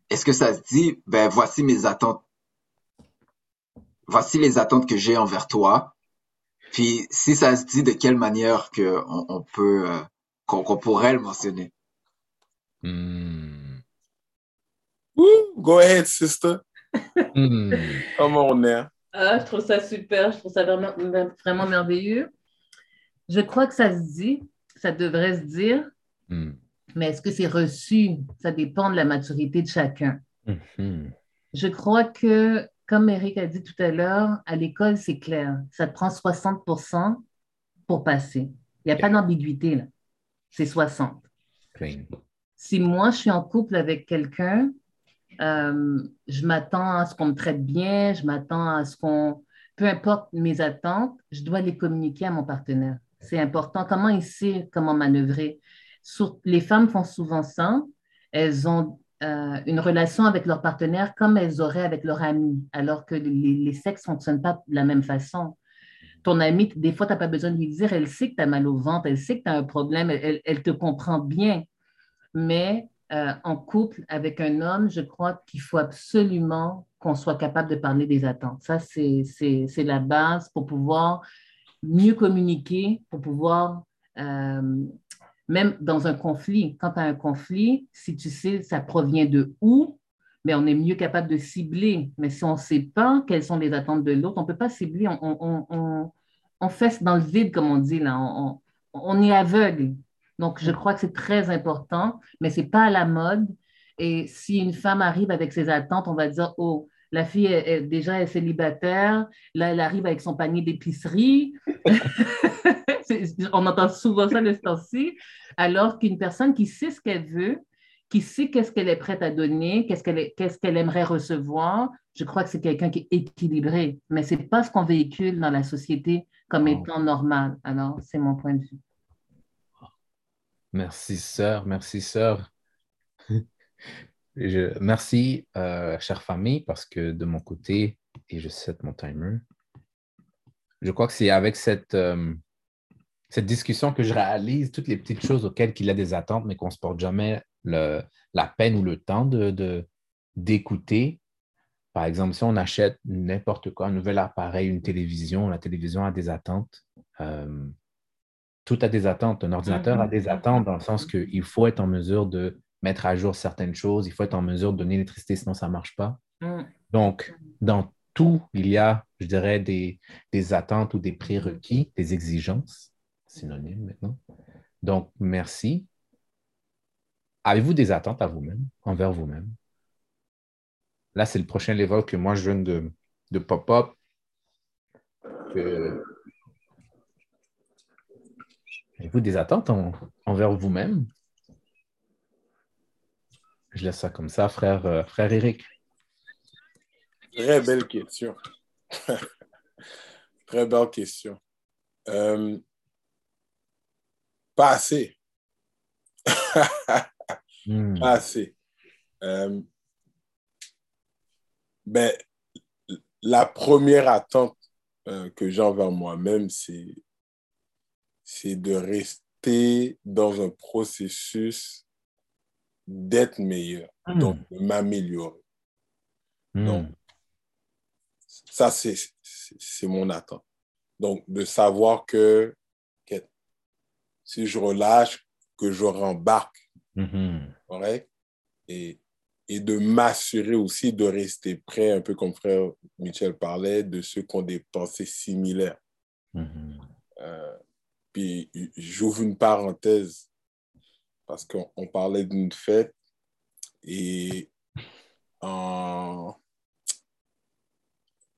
est-ce que ça se dit, ben voici mes attentes, voici les attentes que j'ai envers toi. Puis si ça se dit, de quelle manière que on, on peut, euh, qu'on pourrait le mentionner? Hmm. woo, go ahead, sister. Hmm. Comment on est? Ah, je trouve ça super, je trouve ça vraiment, vraiment merveilleux. Je crois que ça se dit, ça devrait se dire, Hmm. mais est-ce que c'est reçu? Ça dépend de la maturité de chacun. Mhm. Je crois que, comme Eric a dit tout à l'heure, à l'école, c'est clair. Ça te prend 60 pour passer. Il n'y a pas d'ambiguïté, là. C'est 60. Clean. Si moi, je suis en couple avec quelqu'un, euh, je m'attends à ce qu'on me traite bien, je m'attends à ce qu'on... Peu importe mes attentes, je dois les communiquer à mon partenaire. C'est important. Comment il sait comment manœuvrer? Sur- les femmes font souvent ça. Elles ont euh, une relation avec leur partenaire comme elles auraient avec leur ami, alors que les, sexes ne fonctionnent pas de la même façon. Ton amie, des fois, tu n'as pas besoin de lui dire, elle sait que tu as mal au ventre, elle sait que tu as un problème, elle- elle- te comprend bien. Mais euh, en couple avec un homme, je crois qu'il faut absolument qu'on soit capable de parler des attentes. Ça, c'est la base pour pouvoir mieux communiquer, pour pouvoir, euh, même dans un conflit, quand tu as un conflit, si tu sais ça provient de où, mais on est mieux capable de cibler. Mais si on ne sait pas quelles sont les attentes de l'autre, on ne peut pas cibler. On, on, fesse dans le vide, comme on dit. Là. On, est aveugle. Donc, je crois que c'est très important, mais ce n'est pas à la mode. Et si une femme arrive avec ses attentes, on va dire, oh, la fille, est, est- déjà, est célibataire. Là, elle arrive avec son panier d'épicerie. On entend souvent ça de ce temps-ci. Alors qu'une personne qui sait ce qu'elle veut, qui sait qu'est-ce qu'elle est prête à donner, qu'est-ce qu'elle est- qu'est-ce qu'elle aimerait recevoir, je crois que c'est quelqu'un qui est équilibré. Mais ce n'est pas ce qu'on véhicule dans la société comme étant normal. Alors, c'est mon point de vue. Merci, sœur. Merci, sœur. Je- merci, euh, chère famille, parce que de mon côté, et je set mon timer, je crois que c'est avec cette, euh, cette discussion que je réalise toutes les petites choses auxquelles il a des attentes, mais qu'on ne se porte jamais le- la peine ou le temps de, d'écouter. Par exemple, si on achète n'importe quoi, un nouvel appareil, une télévision, la télévision a des attentes. Euh, tout a des attentes. Un ordinateur a Mhm. des attentes dans le sens qu'il faut être en mesure de mettre à jour certaines choses, il faut être en mesure de donner l'électricité, sinon ça ne marche pas. Mm. Donc, dans tout, il y a, je dirais, des, des attentes ou des prérequis, des exigences, synonyme maintenant. Donc, merci. Avez-vous des attentes à vous-même, envers vous-même? Là, c'est le prochain level que moi, je viens de, de pop-up. avez-vous des attentes envers vous-même? Je laisse ça comme ça, frère, euh, frère Eric. Très belle question. Très belle question. Euh, pas assez. Hmm. Pas assez. Euh, ben, la première attente euh, que j'ai envers moi-même, c'est, c'est de rester dans un processus d'être meilleur, hmm. donc de m'améliorer. Hmm. Donc, ça, c'est, c'est mon attente. Donc, de savoir que, si je relâche, que je rembarque. Mm-hmm. correct? Et, et de m'assurer aussi de rester prêt, un peu comme frère Michel parlait, de ceux qui ont des pensées similaires. Mm-hmm. Euh, puis j'ouvre une parenthèse parce qu'on parlait d'une fête et en...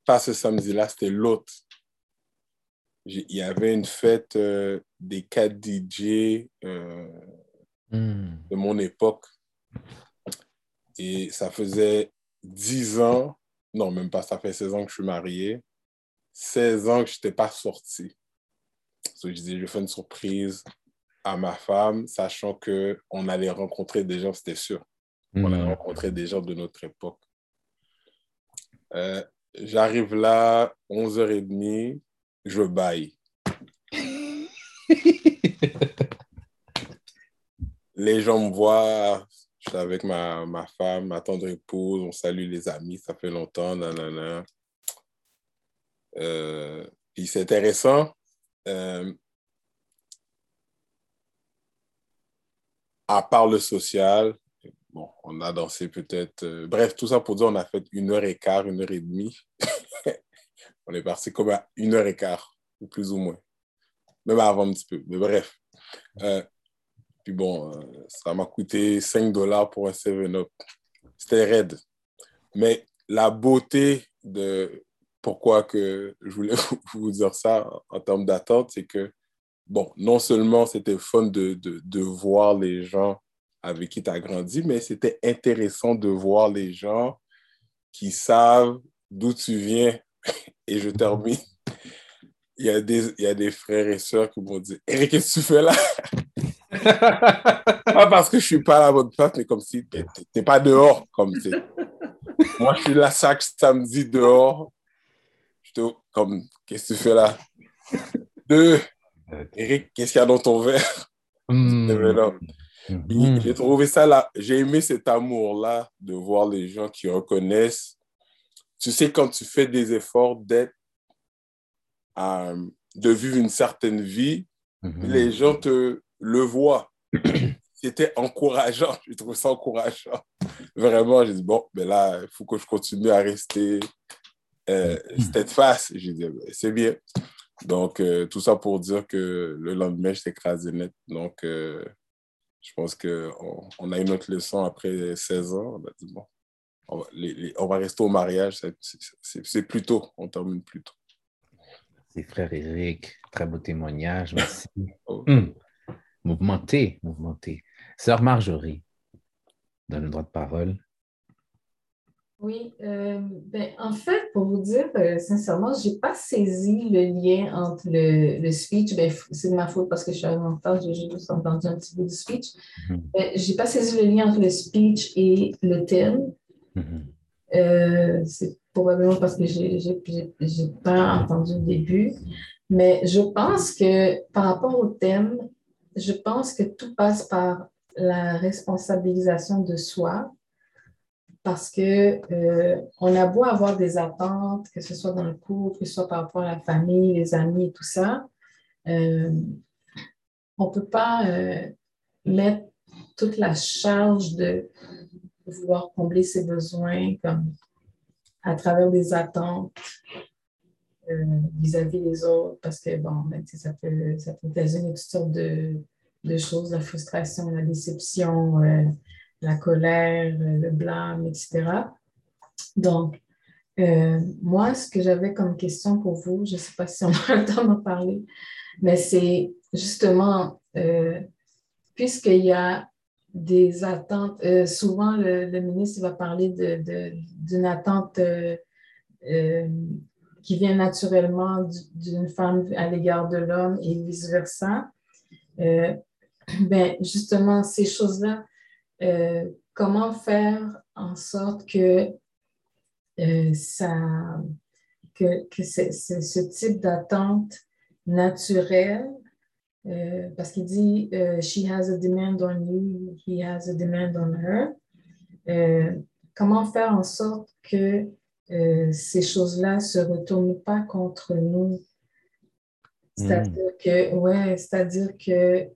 pas ce samedi-là, c'était l'autre. Il y avait une fête euh, des quatre DJ euh, hmm. de mon époque et ça faisait 10 ans, non, même pas, ça fait 16 ans que je suis marié, 16 ans que je n'étais pas sorti. Je disais, je fais une surprise à ma femme, sachant qu'on allait rencontrer des gens, c'était sûr. On allait hmm. rencontrer des gens de notre époque. Euh, j'arrive là, 11h30, je baille. Les gens me voient, je suis avec ma, ma, femme, ma tendre épouse, on salue les amis, ça fait longtemps, nanana. Euh, puis c'est intéressant. Euh, à part le social, bon, on a dansé peut-être. Euh, bref, tout ça pour dire, on a fait une heure et quart, une heure et demie. on est parti comme à une heure et quart, ou plus ou moins. Même avant un petit peu. Mais bref. Puis bon, euh, ça m'a coûté 5 dollars pour un 7-Up. C'était raide. Mais la beauté de pourquoi que je voulais vous dire ça en termes d'attente, c'est que, bon, non seulement c'était fun de, de, de, voir les gens avec qui tu as grandi, mais c'était intéressant de voir les gens qui savent d'où tu viens. Et je termine. Il y, a des, il y a des frères et sœurs qui m'ont dit Eric, qu'est-ce que tu fais là? Pas parce que je suis pas à la bonne place, mais comme si tu n'es pas dehors. Comme, Moi, je suis là chaque samedi dehors. Je te, comme, qu'est-ce que tu fais là? Deux, Eric, qu'est-ce qu'il y a dans ton verre? Hmm. Hmm. J'ai trouvé ça là, j'ai aimé cet amour-là de voir les gens qui reconnaissent. Tu sais, quand tu fais des efforts d'être, euh, de vivre une certaine vie, hmm. les gens te, le voit. C'était encourageant. Je trouve ça encourageant. Vraiment, j'ai dit, bon, mais ben là, il faut que je continue à rester euh, face J'ai dit, ben, c'est bien. Donc, euh, tout ça pour dire que le lendemain, je écrasé net. Donc, euh, je pense qu'on on a une autre leçon après 16 ans. On a dit, bon, on va, rester au mariage. C'est plus tôt. On termine plus tôt. C'est frère Eric. Très beau témoignage. Merci. Oh. Mouvementé, mouvementé. Sœur Marjorie, donne le droit de parole. Oui, euh, ben, en fait, pour vous dire euh, sincèrement, je n'ai pas saisi le lien entre le, speech. Ben, c'est de ma faute parce que je suis en retard, j'ai juste entendu un petit peu du speech. Mhm. Ben, je n'ai pas saisi le lien entre le speech et le thème. Euh, c'est probablement parce que je n'ai pas entendu le début. Mais je pense que par rapport au thème, je pense que tout passe par la responsabilisation de soi parce que euh, on a beau avoir des attentes, que ce soit dans le couple, que ce soit par rapport à la famille, les amis et tout ça, euh, on ne peut pas euh, mettre toute la charge de vouloir combler ses besoins comme à travers des attentes euh, vis-à-vis des autres parce que, bon, ben, ça peut, ça peut occasionner toutes sortes de, de, choses, la frustration, la déception, euh, la colère, euh, le blâme, etc. Donc, moi, ce que j'avais comme question pour vous, je ne sais pas si on a le temps d'en parler, mais c'est justement, puisqu'il y a des attentes, euh, souvent le, ministre va parler d'une attente qui vient naturellement d'une femme à l'égard de l'homme et vice-versa. ben, justement, ces choses-là, comment faire en sorte que euh, ça, que, que ce type d'attente naturelle, euh, parce qu'il dit euh, She has a demand on you, he has a demand on her. comment faire en sorte que ces choses-là ne se retournent pas contre nous? C'est-à-dire mm. que, ouais, c'est-à-dire que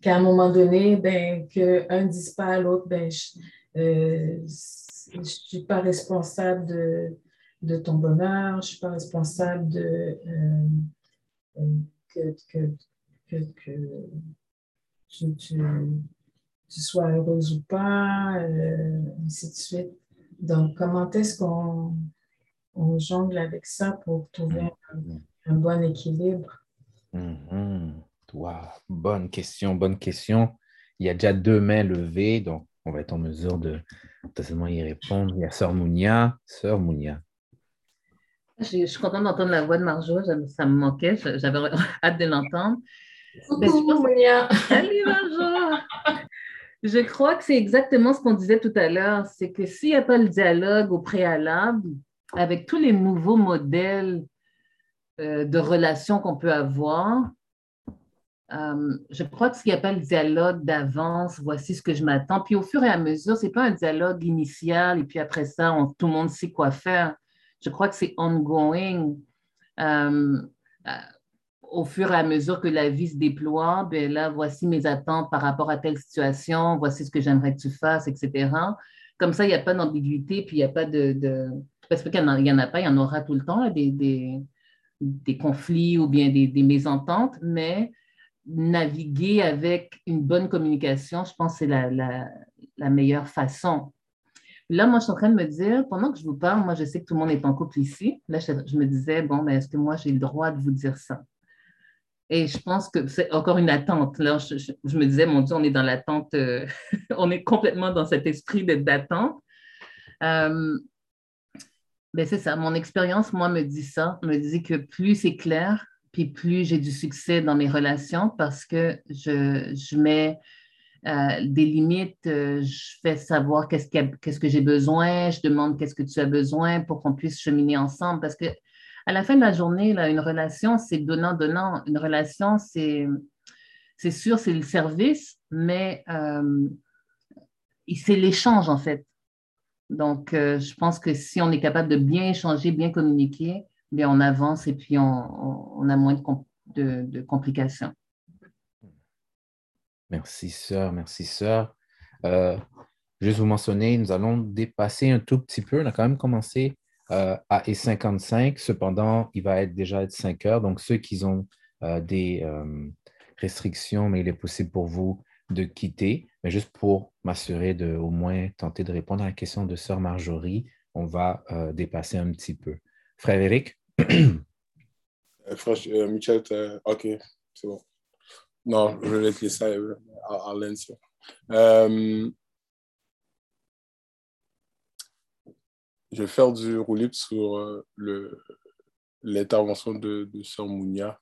qu'à un moment donné, ben, qu'un ne dise pas à l'autre, ben, je ne suis pas responsable de, de, ton bonheur, je ne suis pas responsable de euh, euh, que, que, que, que tu, tu, sois heureuse ou pas, euh, ainsi de suite. Donc, comment est-ce qu'on on jongle avec ça pour trouver un, bon équilibre? Mm Bonne question, bonne question. Il y a déjà deux mains levées, donc on va être en mesure de potentiellement y répondre. Il y a Sœur Mounia. Sœur Mounia. Je, suis contente d'entendre la voix de Marjo. Ça me manquait. J'avais hâte de l'entendre. Coucou, Mounia. Salut, Marjo. Je crois que c'est exactement ce qu'on disait tout à l'heure. C'est que s'il n'y a pas le dialogue au préalable, avec tous les nouveaux modèles euh, de relations qu'on peut avoir, euh, je crois que s'il n'y a pas le dialogue d'avance, voici ce que je m'attends. Puis au fur et à mesure, ce n'est pas un dialogue initial et puis après ça, tout le monde sait quoi faire. Je crois que c'est ongoing. Euh, euh, au fur et à mesure que la vie se déploie, ben là, voici mes attentes par rapport à telle situation, voici ce que j'aimerais que tu fasses, etc. Comme ça, il n'y a pas d'ambiguïté, puis il n'y a pas de, de... Parce qu'il n'y en, a pas, il y en aura tout le temps, des, des, conflits ou bien des, mésententes, mais naviguer avec une bonne communication, je pense que c'est la, meilleure façon. Là, moi, je suis en train de me dire, pendant que je vous parle, moi, je sais que tout le monde est en couple ici. Là, je, me disais, bon, mais est-ce que moi, j'ai le droit de vous dire ça? Et je pense que c'est encore une attente. Là, je, me disais, mon Dieu, on est dans l'attente, euh, on est complètement dans cet esprit d'attente. Euh, ben c'est ça, mon expérience, moi, me dit ça, me dit que plus c'est clair, puis plus j'ai du succès dans mes relations parce que je, je mets euh, des limites, euh, je fais savoir qu'est-ce, qu'est-ce que j'ai besoin, je demande qu'est-ce que tu as besoin pour qu'on puisse cheminer ensemble. Parce que à la fin de la journée, là, une relation, c'est donnant-donnant. Une relation, c'est, c'est sûr, c'est le service, mais euh, c'est l'échange, en fait. Donc, je pense que si on est capable de bien échanger, bien communiquer, bien on avance et puis on, a moins de, de, complications. Merci, sœur. Merci, sœur. Euh, juste vous mentionner, nous allons dépasser un tout petit peu. On a quand même commencé euh, à E55. Cependant, il va déjà être 5 heures. Donc, ceux qui ont euh, des restrictions, mais il est possible pour vous de quitter. Mais juste pour m'assurer de au moins tenter de répondre à la question de sœur Marjorie, on va dépasser un petit peu. Frère Eric? Michel, ok, c'est bon. Non, je vais laisser ça à, euh, je vais faire du roulip sur l'intervention de, de Sœur Mounia.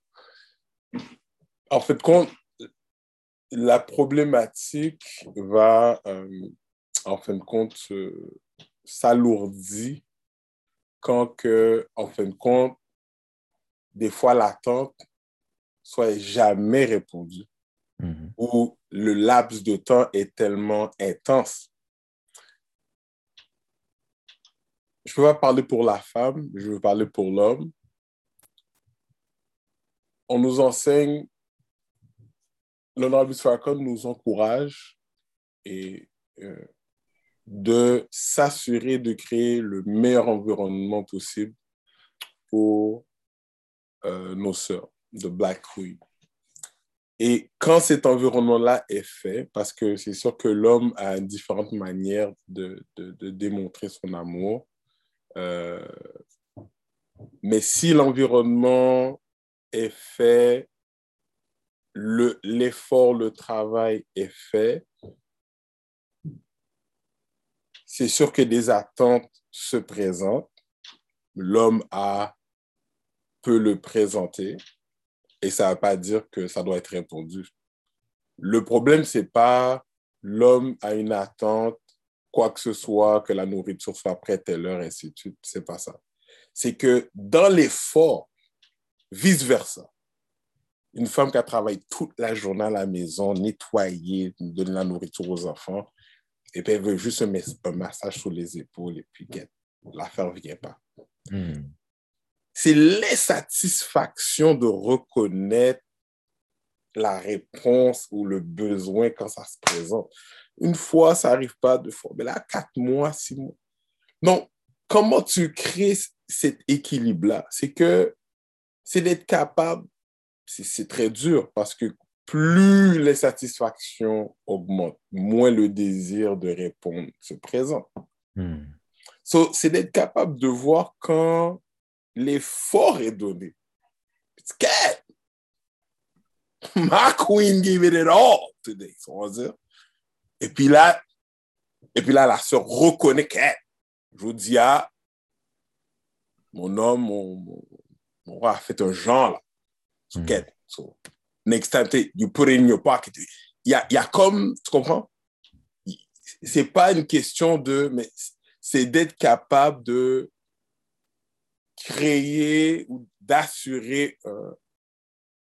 En fait, quand la problématique va, en fin de compte, s'alourdir quand que, en fin de compte, des fois l'attente soit jamais répondue mm-hmm. ou le laps de temps est tellement intense. Je ne peux pas parler pour la femme, je veux parler pour l'homme. On nous enseigne, l'honorable Farrakhan nous encourage et euh, de s'assurer de créer le meilleur environnement possible pour euh, nos sœurs de Black Queen. Et quand cet environnement-là est fait, parce que c'est sûr que l'homme a différentes manières de, de, démontrer son amour, Euh, mais si l'environnement est fait, l'effort, le, travail est fait, c'est sûr que des attentes se présentent. L'homme peut le présenter et ça ne veut pas dire que ça doit être répondu. Le problème, c'est pas l'homme a une attente, quoi que ce soit, que la nourriture soit prête à telle heure, ainsi de suite. C'est pas ça. C'est que dans l'effort, vice-versa, une femme qui a travaillé toute la journée à la maison, nettoyer, donner la nourriture aux enfants, et puis elle veut juste un, massage sur les épaules et puis l'affaire ne vient pas. Hmm. C'est l'insatisfaction de reconnaître la réponse ou le besoin quand ça se présente. Une fois, ça n'arrive pas, deux fois. Mais là, quatre mois, six mois. Donc, comment tu crées cet équilibre-là? C'est que c'est d'être capable, c'est très dur parce que plus l'insatisfaction augmente, moins le désir de répondre se présente. Hmm. c'est d'être capable de voir quand l'effort est donné. It's My queen gave it all today, on va dire? Et puis là, et puis là, la sœur reconnaît qu'elle, je vous dis, ah, mon homme, mon, mon, roi a fait un genre là. So, mm. so, next time, you put it in your pocket. Il y a, y a comme, tu comprends? C'est pas une question de, mais c'est d'être capable de créer ou d'assurer euh,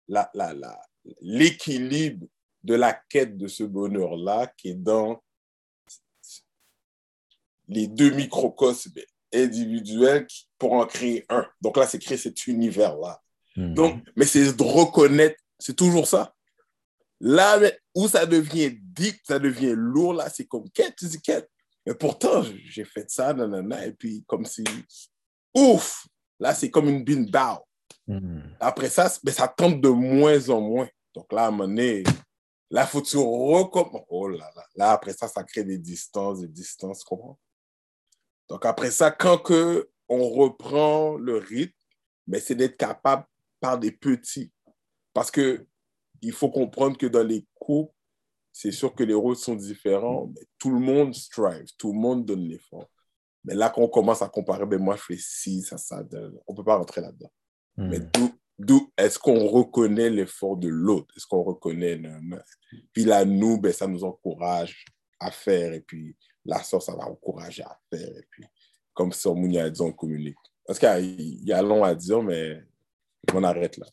la, la, la, l'équilibre de la quête de ce bonheur-là qui est dans les deux microcosmes individuels pour en créer un. Donc là, c'est créer cet univers-là. Hmm. Donc, mais c'est de reconnaître, c'est toujours ça. Là où ça devient deep, ça devient lourd, là, c'est comme quête, tu dis quête. Mais pourtant, j'ai fait ça, nanana, et puis comme si, ouf, là, c'est comme une bin bow. Hmm. Après ça, mais ça tente de moins en moins. Donc là, à un moment donné, là, faut tu recommences. Oh là là. Là, après ça, ça crée des distances, des distances, comment? Donc après ça, quand que on reprend le rythme, mais c'est d'être capable par des petits. Parce que il faut comprendre que dans les couples, c'est sûr que les rôles sont différents, mais tout le monde strive, tout le monde donne l'effort. Mais là, quand on commence à comparer, ben moi, je fais ci, ça, ça, on ne peut pas rentrer là-dedans. Mais hmm. tout, D'où est-ce qu'on reconnaît l'effort de l'autre? Est-ce qu'on reconnaît Puis là, nous, ben, ça nous encourage à faire. Et puis la soeur, ça va encourager à faire. Et puis, comme ça, Mounia a dit, on communique. Parce qu'il y a long à dire, mais on arrête là.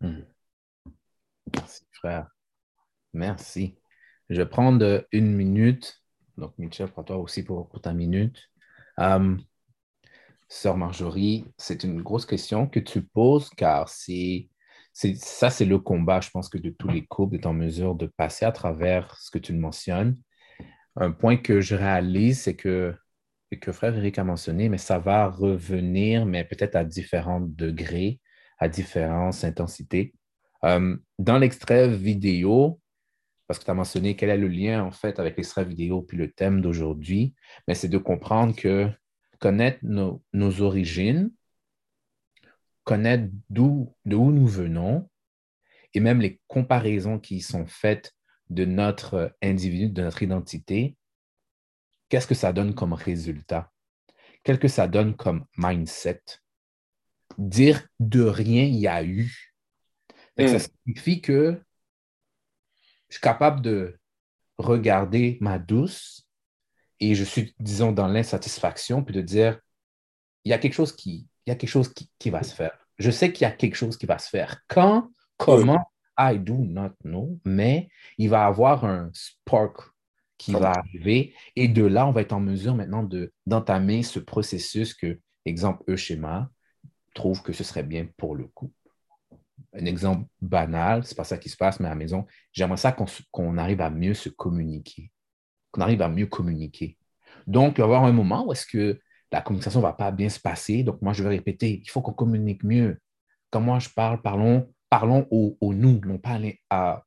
Hmm. Merci, frère. Merci. Je vais prendre une minute. Donc, Michel, prends-toi aussi pour, ta minute. Um, Sœur Marjorie, c'est une grosse question que tu poses car c'est, ça, c'est le combat, je pense, que de tous les couples est en mesure de passer à travers ce que tu mentionnes. Un point que je réalise, c'est que, que frère Eric a mentionné, mais ça va revenir, mais peut-être à différents degrés, à différentes intensités. Euh, dans l'extrait vidéo, parce que tu as mentionné quel est le lien en fait avec l'extrait vidéo puis le thème d'aujourd'hui, mais c'est de comprendre que connaître nos, origines, connaître d'où, de où nous venons et même les comparaisons qui sont faites de notre individu, de notre identité, qu'est-ce que ça donne comme résultat? Qu'est-ce que ça donne comme mindset? Dire de rien, il y a eu. Ça hmm. signifie que je suis capable de regarder ma douce et je suis, disons, dans l'insatisfaction, puis de dire, il y a quelque chose qui, il y a quelque chose qui, va se faire. Je sais qu'il y a quelque chose qui va se faire. Quand, comment, I do not know, mais il va y avoir un spark qui va arriver et de là, on va être en mesure maintenant d'entamer ce processus que, exemple, eux schéma, trouve que ce serait bien pour le couple. Un exemple banal, c'est pas ça qui se passe, mais à la maison, j'aimerais ça qu'on arrive à mieux se communiquer qu'on arrive à mieux communiquer. Donc, il va y avoir un moment où est-ce que la communication ne va pas bien se passer. Donc, moi, je vais répéter, il faut qu'on communique mieux. Quand moi, je parle, parlons, parlons au, nous, non pas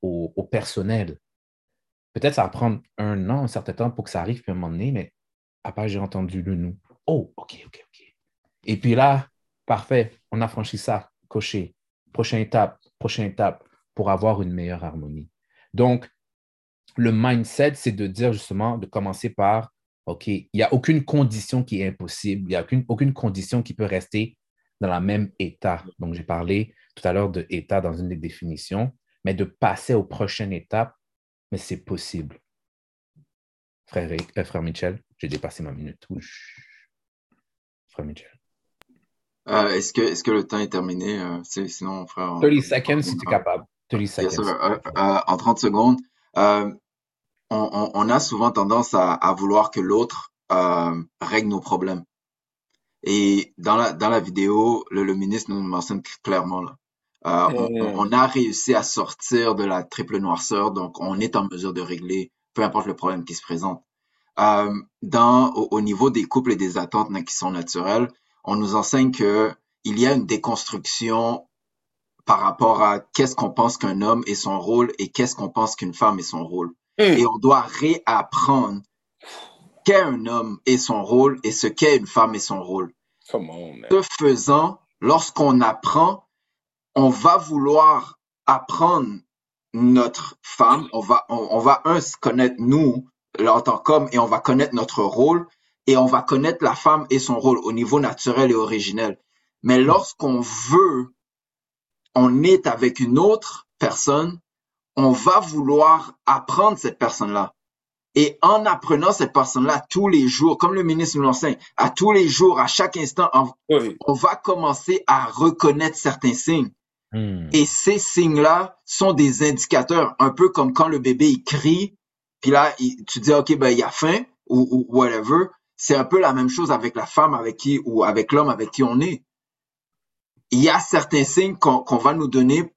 au, personnel. Peut-être ça va prendre un an, un certain temps pour que ça arrive, puis à un moment donné, mais après, j'ai entendu le nous. Oh, OK, OK, OK. Et puis là, parfait, on a franchi ça, coché. Prochaine étape, prochaine étape pour avoir une meilleure harmonie. Donc, le mindset, c'est de dire justement, de commencer par, OK, il n'y a aucune condition qui est impossible, il n'y a aucune, condition qui peut rester dans le même état. Donc, j'ai parlé tout à l'heure de état dans une des définitions, mais de passer aux prochaines étapes, mais c'est possible. Frère, euh, frère Michel, j'ai dépassé ma minute. Frère Michel. Euh, est-ce, que, est-ce que le temps est terminé? Euh, sinon, frère. 30 seconds si tu es capable. 30 seconds. en 30 secondes, on, on, a souvent tendance à, à vouloir que l'autre règle nos problèmes. Et dans la, dans la vidéo, le, le ministre nous mentionne clairement, là, euh, on, a réussi à sortir de la triple noirceur, donc on est en mesure de régler peu importe le problème qui se présente. Euh, dans, au, niveau des couples et des attentes qui sont naturelles, on nous enseigne que il y a une déconstruction par rapport à qu'est-ce qu'on pense qu'un homme est son rôle et qu'est-ce qu'on pense qu'une femme est son rôle. Hmm. Et on doit réapprendre qu'est un homme et son rôle et ce qu'est une femme et son rôle. Ce faisant, lorsqu'on apprend, on va vouloir apprendre notre femme, on va, on, va un se connaître nous en tant qu'homme et on va connaître notre rôle et on va connaître la femme et son rôle au niveau naturel et originel. Mais lorsqu'on veut, on est avec une autre personne, on va vouloir apprendre cette personne-là. Et en apprenant cette personne-là tous les jours, comme le ministre nous l'enseigne, à tous les jours, à chaque instant, on, va commencer à reconnaître certains signes. Hmm. Et ces signes-là sont des indicateurs, un peu comme quand le bébé il crie, puis là, tu dis, OK, ben, il a faim, ou, whatever. C'est un peu la même chose avec la femme avec qui, ou avec l'homme avec qui on est. Il y a certains signes qu'on va nous donner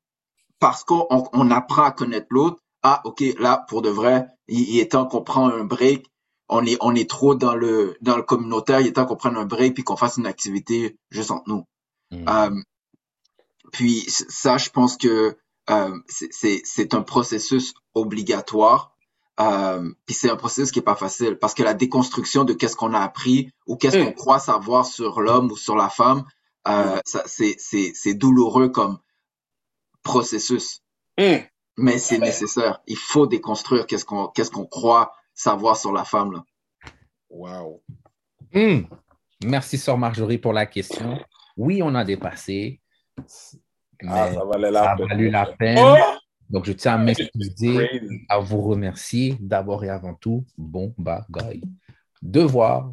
parce qu'on apprend à connaître l'autre ah, OK, là, pour de vrai, il, est temps qu'on prenne un break. On est, on est trop dans le, dans le communautaire. Il est temps qu'on prenne un break puis qu'on fasse une activité juste entre nous. Hmm. Euh, puis ça, je pense que euh, c'est un processus obligatoire. Euh, puis c'est un processus qui est pas facile parce que la déconstruction de qu'est-ce qu'on a appris ou qu'est-ce hmm. qu'on croit savoir sur l'homme ou sur la femme, euh, hmm. c'est douloureux comme processus mais c'est nécessaire. Il faut déconstruire qu'est-ce qu'on qu'est-ce qu'on croit savoir sur la femme. Là. Wow. Merci, Sœur Marjorie, pour la question. Oui, on a dépassé. Ah, ça valait la ça a valu la peine. Oh! Donc, je tiens à m'excuser, à vous remercier d'abord et avant tout. Bon bagaille. Devoir,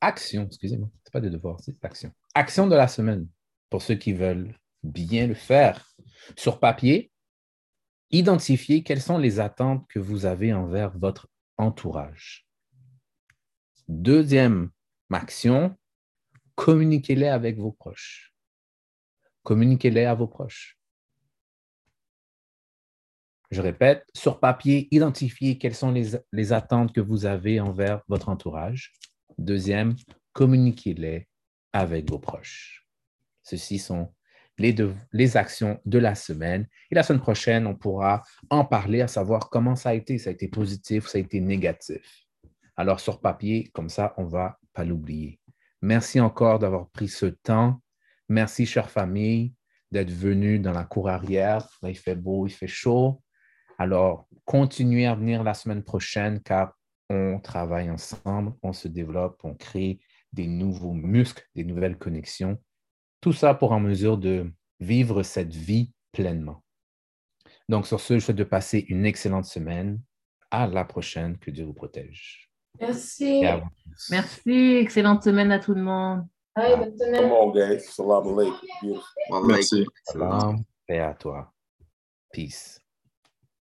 action, excusez-moi, c'est pas de devoir, c'est action. Action de la semaine pour ceux qui veulent bien le faire. Sur papier, Identifiez quelles sont les attentes que vous avez envers votre entourage. Deuxième action, communiquez-les avec vos proches. Communiquez-les à vos proches. Je répète, sur papier, identifiez quelles sont les, attentes que vous avez envers votre entourage. Deuxième, communiquez-les avec vos proches. Ceux-ci sont les, actions de la semaine. Et la semaine prochaine, on pourra en parler, à savoir comment ça a été. Ça a été positif, ça a été négatif. Alors, sur papier, comme ça, on ne va pas l'oublier. Merci encore d'avoir pris ce temps. Merci, chère famille, d'être venu dans la cour arrière. Il fait beau, il fait chaud. Alors, continuez à venir la semaine prochaine car on travaille ensemble, on se développe, on crée des nouveaux muscles, des nouvelles connexions. Tout ça pour en mesure de vivre cette vie pleinement. Donc, sur ce, je souhaite de passer une excellente semaine. À la prochaine. Que Dieu vous protège. Merci. Merci. Excellente semaine à tout le monde. Bye, bonne semaine. Come on, guys. Salam alaikum. Merci. Salam. Paix à toi. Peace.